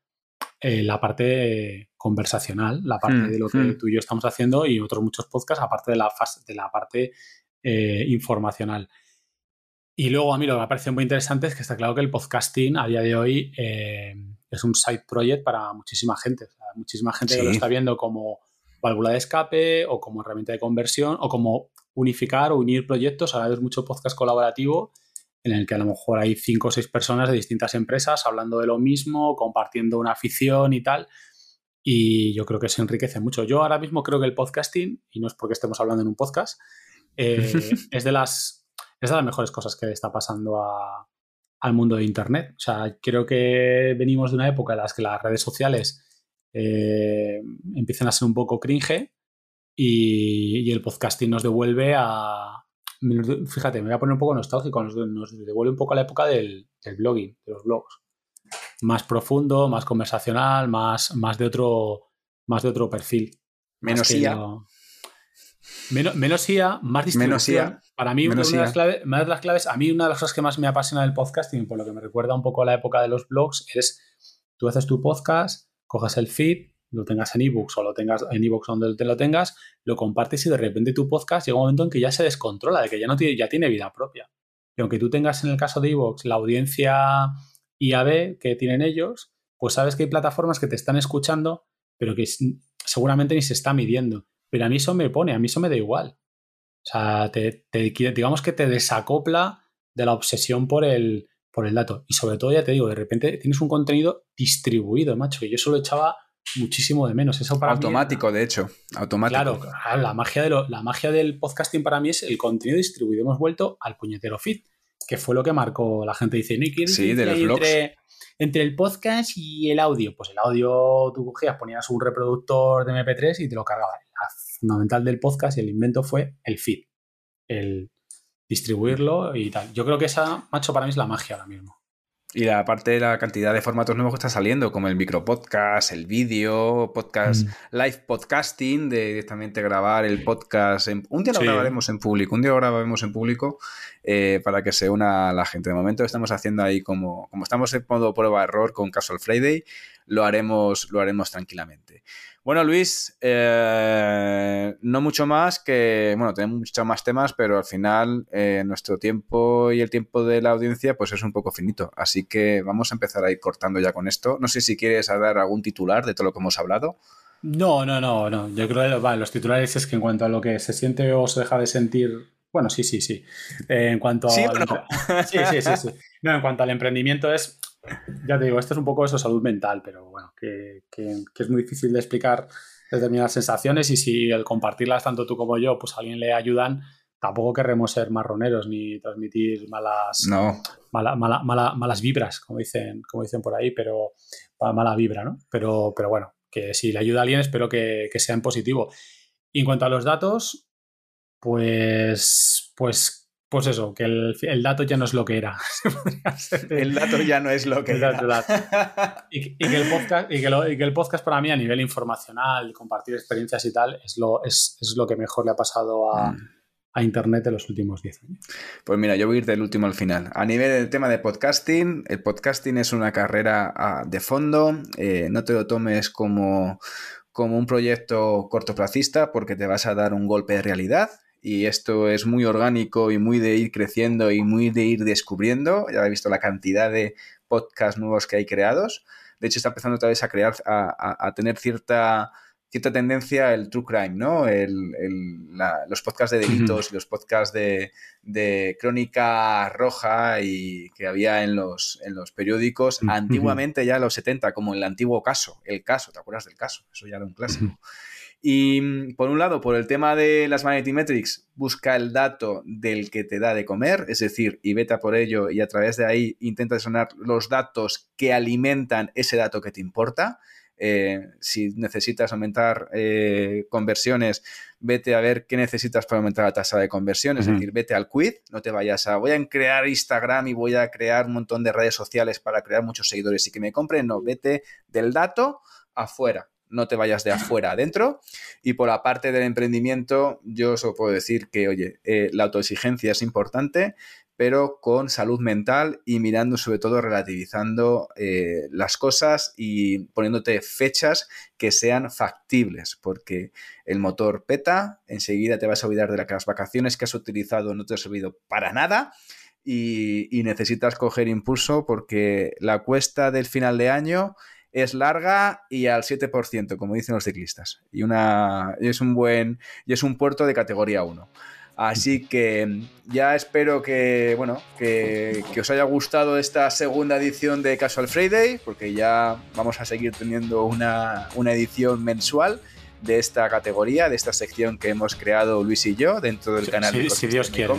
eh, la parte conversacional, la parte mm, de lo que mm. tú y yo estamos haciendo y otros muchos podcasts, aparte de la, fase, de la parte eh, informacional. Y luego a mí lo que me parece muy interesante es que está claro que el podcasting a día de hoy eh, es un side project para muchísima gente. Muchísima gente sí. que lo está viendo como válvula de escape o como herramienta de conversión o como unificar o unir proyectos. Ahora es mucho podcast colaborativo en el que a lo mejor hay cinco o seis personas de distintas empresas hablando de lo mismo, compartiendo una afición y tal. Y yo creo que se enriquece mucho. Yo ahora mismo creo que el podcasting, y no es porque estemos hablando en un podcast, eh, es de las es de las mejores cosas que le está pasando al mundo de Internet. O sea, creo que venimos de una época en la que las redes sociales eh, empiezan a ser un poco cringe y, el podcasting nos devuelve a... Fíjate, me voy a poner un poco nostálgico, nos, devuelve un poco a la época del, blogging, de los blogs. Más profundo, más conversacional, más, más, de, otro, más de otro perfil. Menos IA. Menos, menos IA, más distribución. Para mí, una, de las claves, una de las claves, a mí una de las cosas que más me apasiona del podcasting, por lo que me recuerda un poco a la época de los blogs, es tú haces tu podcast, cojas el feed, lo tengas en ebooks o lo tengas en ebooks donde te lo tengas, lo compartes y de repente tu podcast llega un momento en que ya se descontrola, de que ya no tiene, ya tiene vida propia. Y aunque tú tengas en el caso de ebooks la audiencia IAB que tienen ellos, pues sabes que hay plataformas que te están escuchando, pero que seguramente ni se está midiendo. Pero a mí eso me pone, a mí eso me da igual. O sea, te, digamos que te desacopla de la obsesión por el, por el dato. Y sobre todo, ya te digo, de repente tienes un contenido distribuido, macho, que yo solo echaba muchísimo de menos. Eso para Automático, de hecho. Automático. Claro, la magia, de la magia del podcasting para mí es el contenido distribuido. Hemos vuelto al puñetero feed, que fue lo que marcó la gente. Dice, no, sí, de los entre, entre el podcast y el audio. Pues el audio tú cogías, ponías un reproductor de MP3 y te lo cargaba. La fundamental del podcast y el invento fue el feed. El distribuirlo y tal. Yo creo que esa, macho, para mí es la magia ahora mismo. Y aparte de la cantidad de formatos nuevos que está saliendo, como el micropodcast, el vídeo, podcast, mm. live podcasting, de directamente grabar el podcast. un día lo grabaremos en público, un día lo grabaremos en público eh, para que se una la gente. De momento estamos haciendo ahí como, como estamos en modo prueba-error con Casual Friday, lo haremos, lo haremos tranquilamente. Bueno, Luis, eh, no mucho más que, bueno, tenemos muchos más temas, pero al final eh, nuestro tiempo y el tiempo de la audiencia pues es un poco finito. Así que vamos a empezar a ir cortando ya con esto. No sé si quieres dar algún titular de todo lo que hemos hablado. No, no, no, no. Yo creo que los titulares es que en cuanto a lo que se siente o se deja de sentir bueno, sí, sí, sí. Eh, en cuanto ¿Sí a. no? Sí, sí, sí, sí. No, en cuanto al emprendimiento es ya te digo, esto es un poco eso, salud mental, pero bueno, que, es muy difícil de explicar determinadas sensaciones y si el compartirlas tanto tú como yo, pues a alguien le ayudan, tampoco querremos ser marroneros ni transmitir malas, no. malas vibras, como dicen, como dicen por ahí, pero mala vibra, ¿no? Pero, pero bueno, que si le ayuda a alguien espero que, que sea en positivo. Y en cuanto a los datos, pues, pues pues eso, que el, dato ya no es lo que era. el dato ya no es lo que era. Y, que el podcast, y, que el podcast para mí a nivel informacional, compartir experiencias y tal, es lo, es, lo que mejor le ha pasado a, mm. Internet en los últimos 10 años. Pues mira, yo voy a ir del último al final. A nivel del tema de podcasting, el podcasting es una carrera ah, de fondo. Eh, no te lo tomes como, como un proyecto cortoplacista porque te vas a dar un golpe de realidad y esto es muy orgánico y muy de ir creciendo y muy de ir descubriendo. Ya he visto la cantidad de podcasts nuevos que hay creados. De hecho, está empezando otra vez a crear, a, tener cierta, cierta tendencia el true crime, ¿no? los podcasts de delitos y los podcasts de, crónica roja y que había en los, en los periódicos antiguamente ya en los 70, como el antiguo caso, el caso, ¿te acuerdas del caso? Eso ya era un clásico. Y por un lado, por el tema de las Vanity Metrics, busca el dato del que te da de comer, es decir, y vete a por ello y a través de ahí intenta sonar los datos que alimentan ese dato que te importa. Eh, si necesitas aumentar eh, conversiones, vete a ver qué necesitas para aumentar la tasa de conversión, es decir, vete al quid, no te vayas a voy a crear Instagram y voy a crear un montón de redes sociales para crear muchos seguidores y que me compren, no, vete del dato afuera. No te vayas de afuera adentro. Y por la parte del emprendimiento, yo os puedo decir que, oye, eh, la autoexigencia es importante, pero con salud mental y mirando sobre todo relativizando eh, las cosas y poniéndote fechas que sean factibles, porque el motor peta, enseguida te vas a olvidar de las vacaciones que has utilizado no te ha servido para nada. Y, y necesitas coger impulso porque la cuesta del final de año es larga y al 7%, como dicen los ciclistas. Y, una, es un buen y es un puerto de categoría 1. Así que ya espero que, bueno, que, os haya gustado esta segunda edición de Casual Friday, porque ya vamos a seguir teniendo una, edición mensual. de esta categoría, de esta sección que hemos creado Luis y yo dentro del canal de si Dios quiere.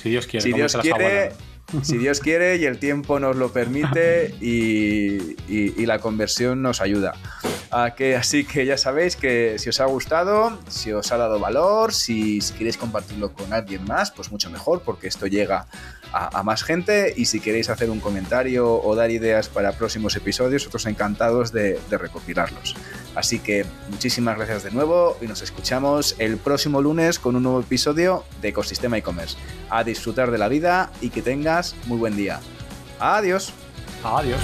Si Dios quiere. Si Dios quiere, si Dios quiere y el tiempo nos lo permite y, la conversión nos ayuda. que, así que ya sabéis que si os ha gustado, si os ha dado valor, si, si queréis compartirlo con alguien más, pues mucho mejor porque esto llega a, más gente y si queréis hacer un comentario o dar ideas para próximos episodios, nosotros encantados de, de recopilarlos. Así que muchísimas gracias de nuevo y nos escuchamos el próximo lunes con un nuevo episodio de Ecosistema e-commerce. A disfrutar de la vida y que muy buen día. Adiós. Adiós.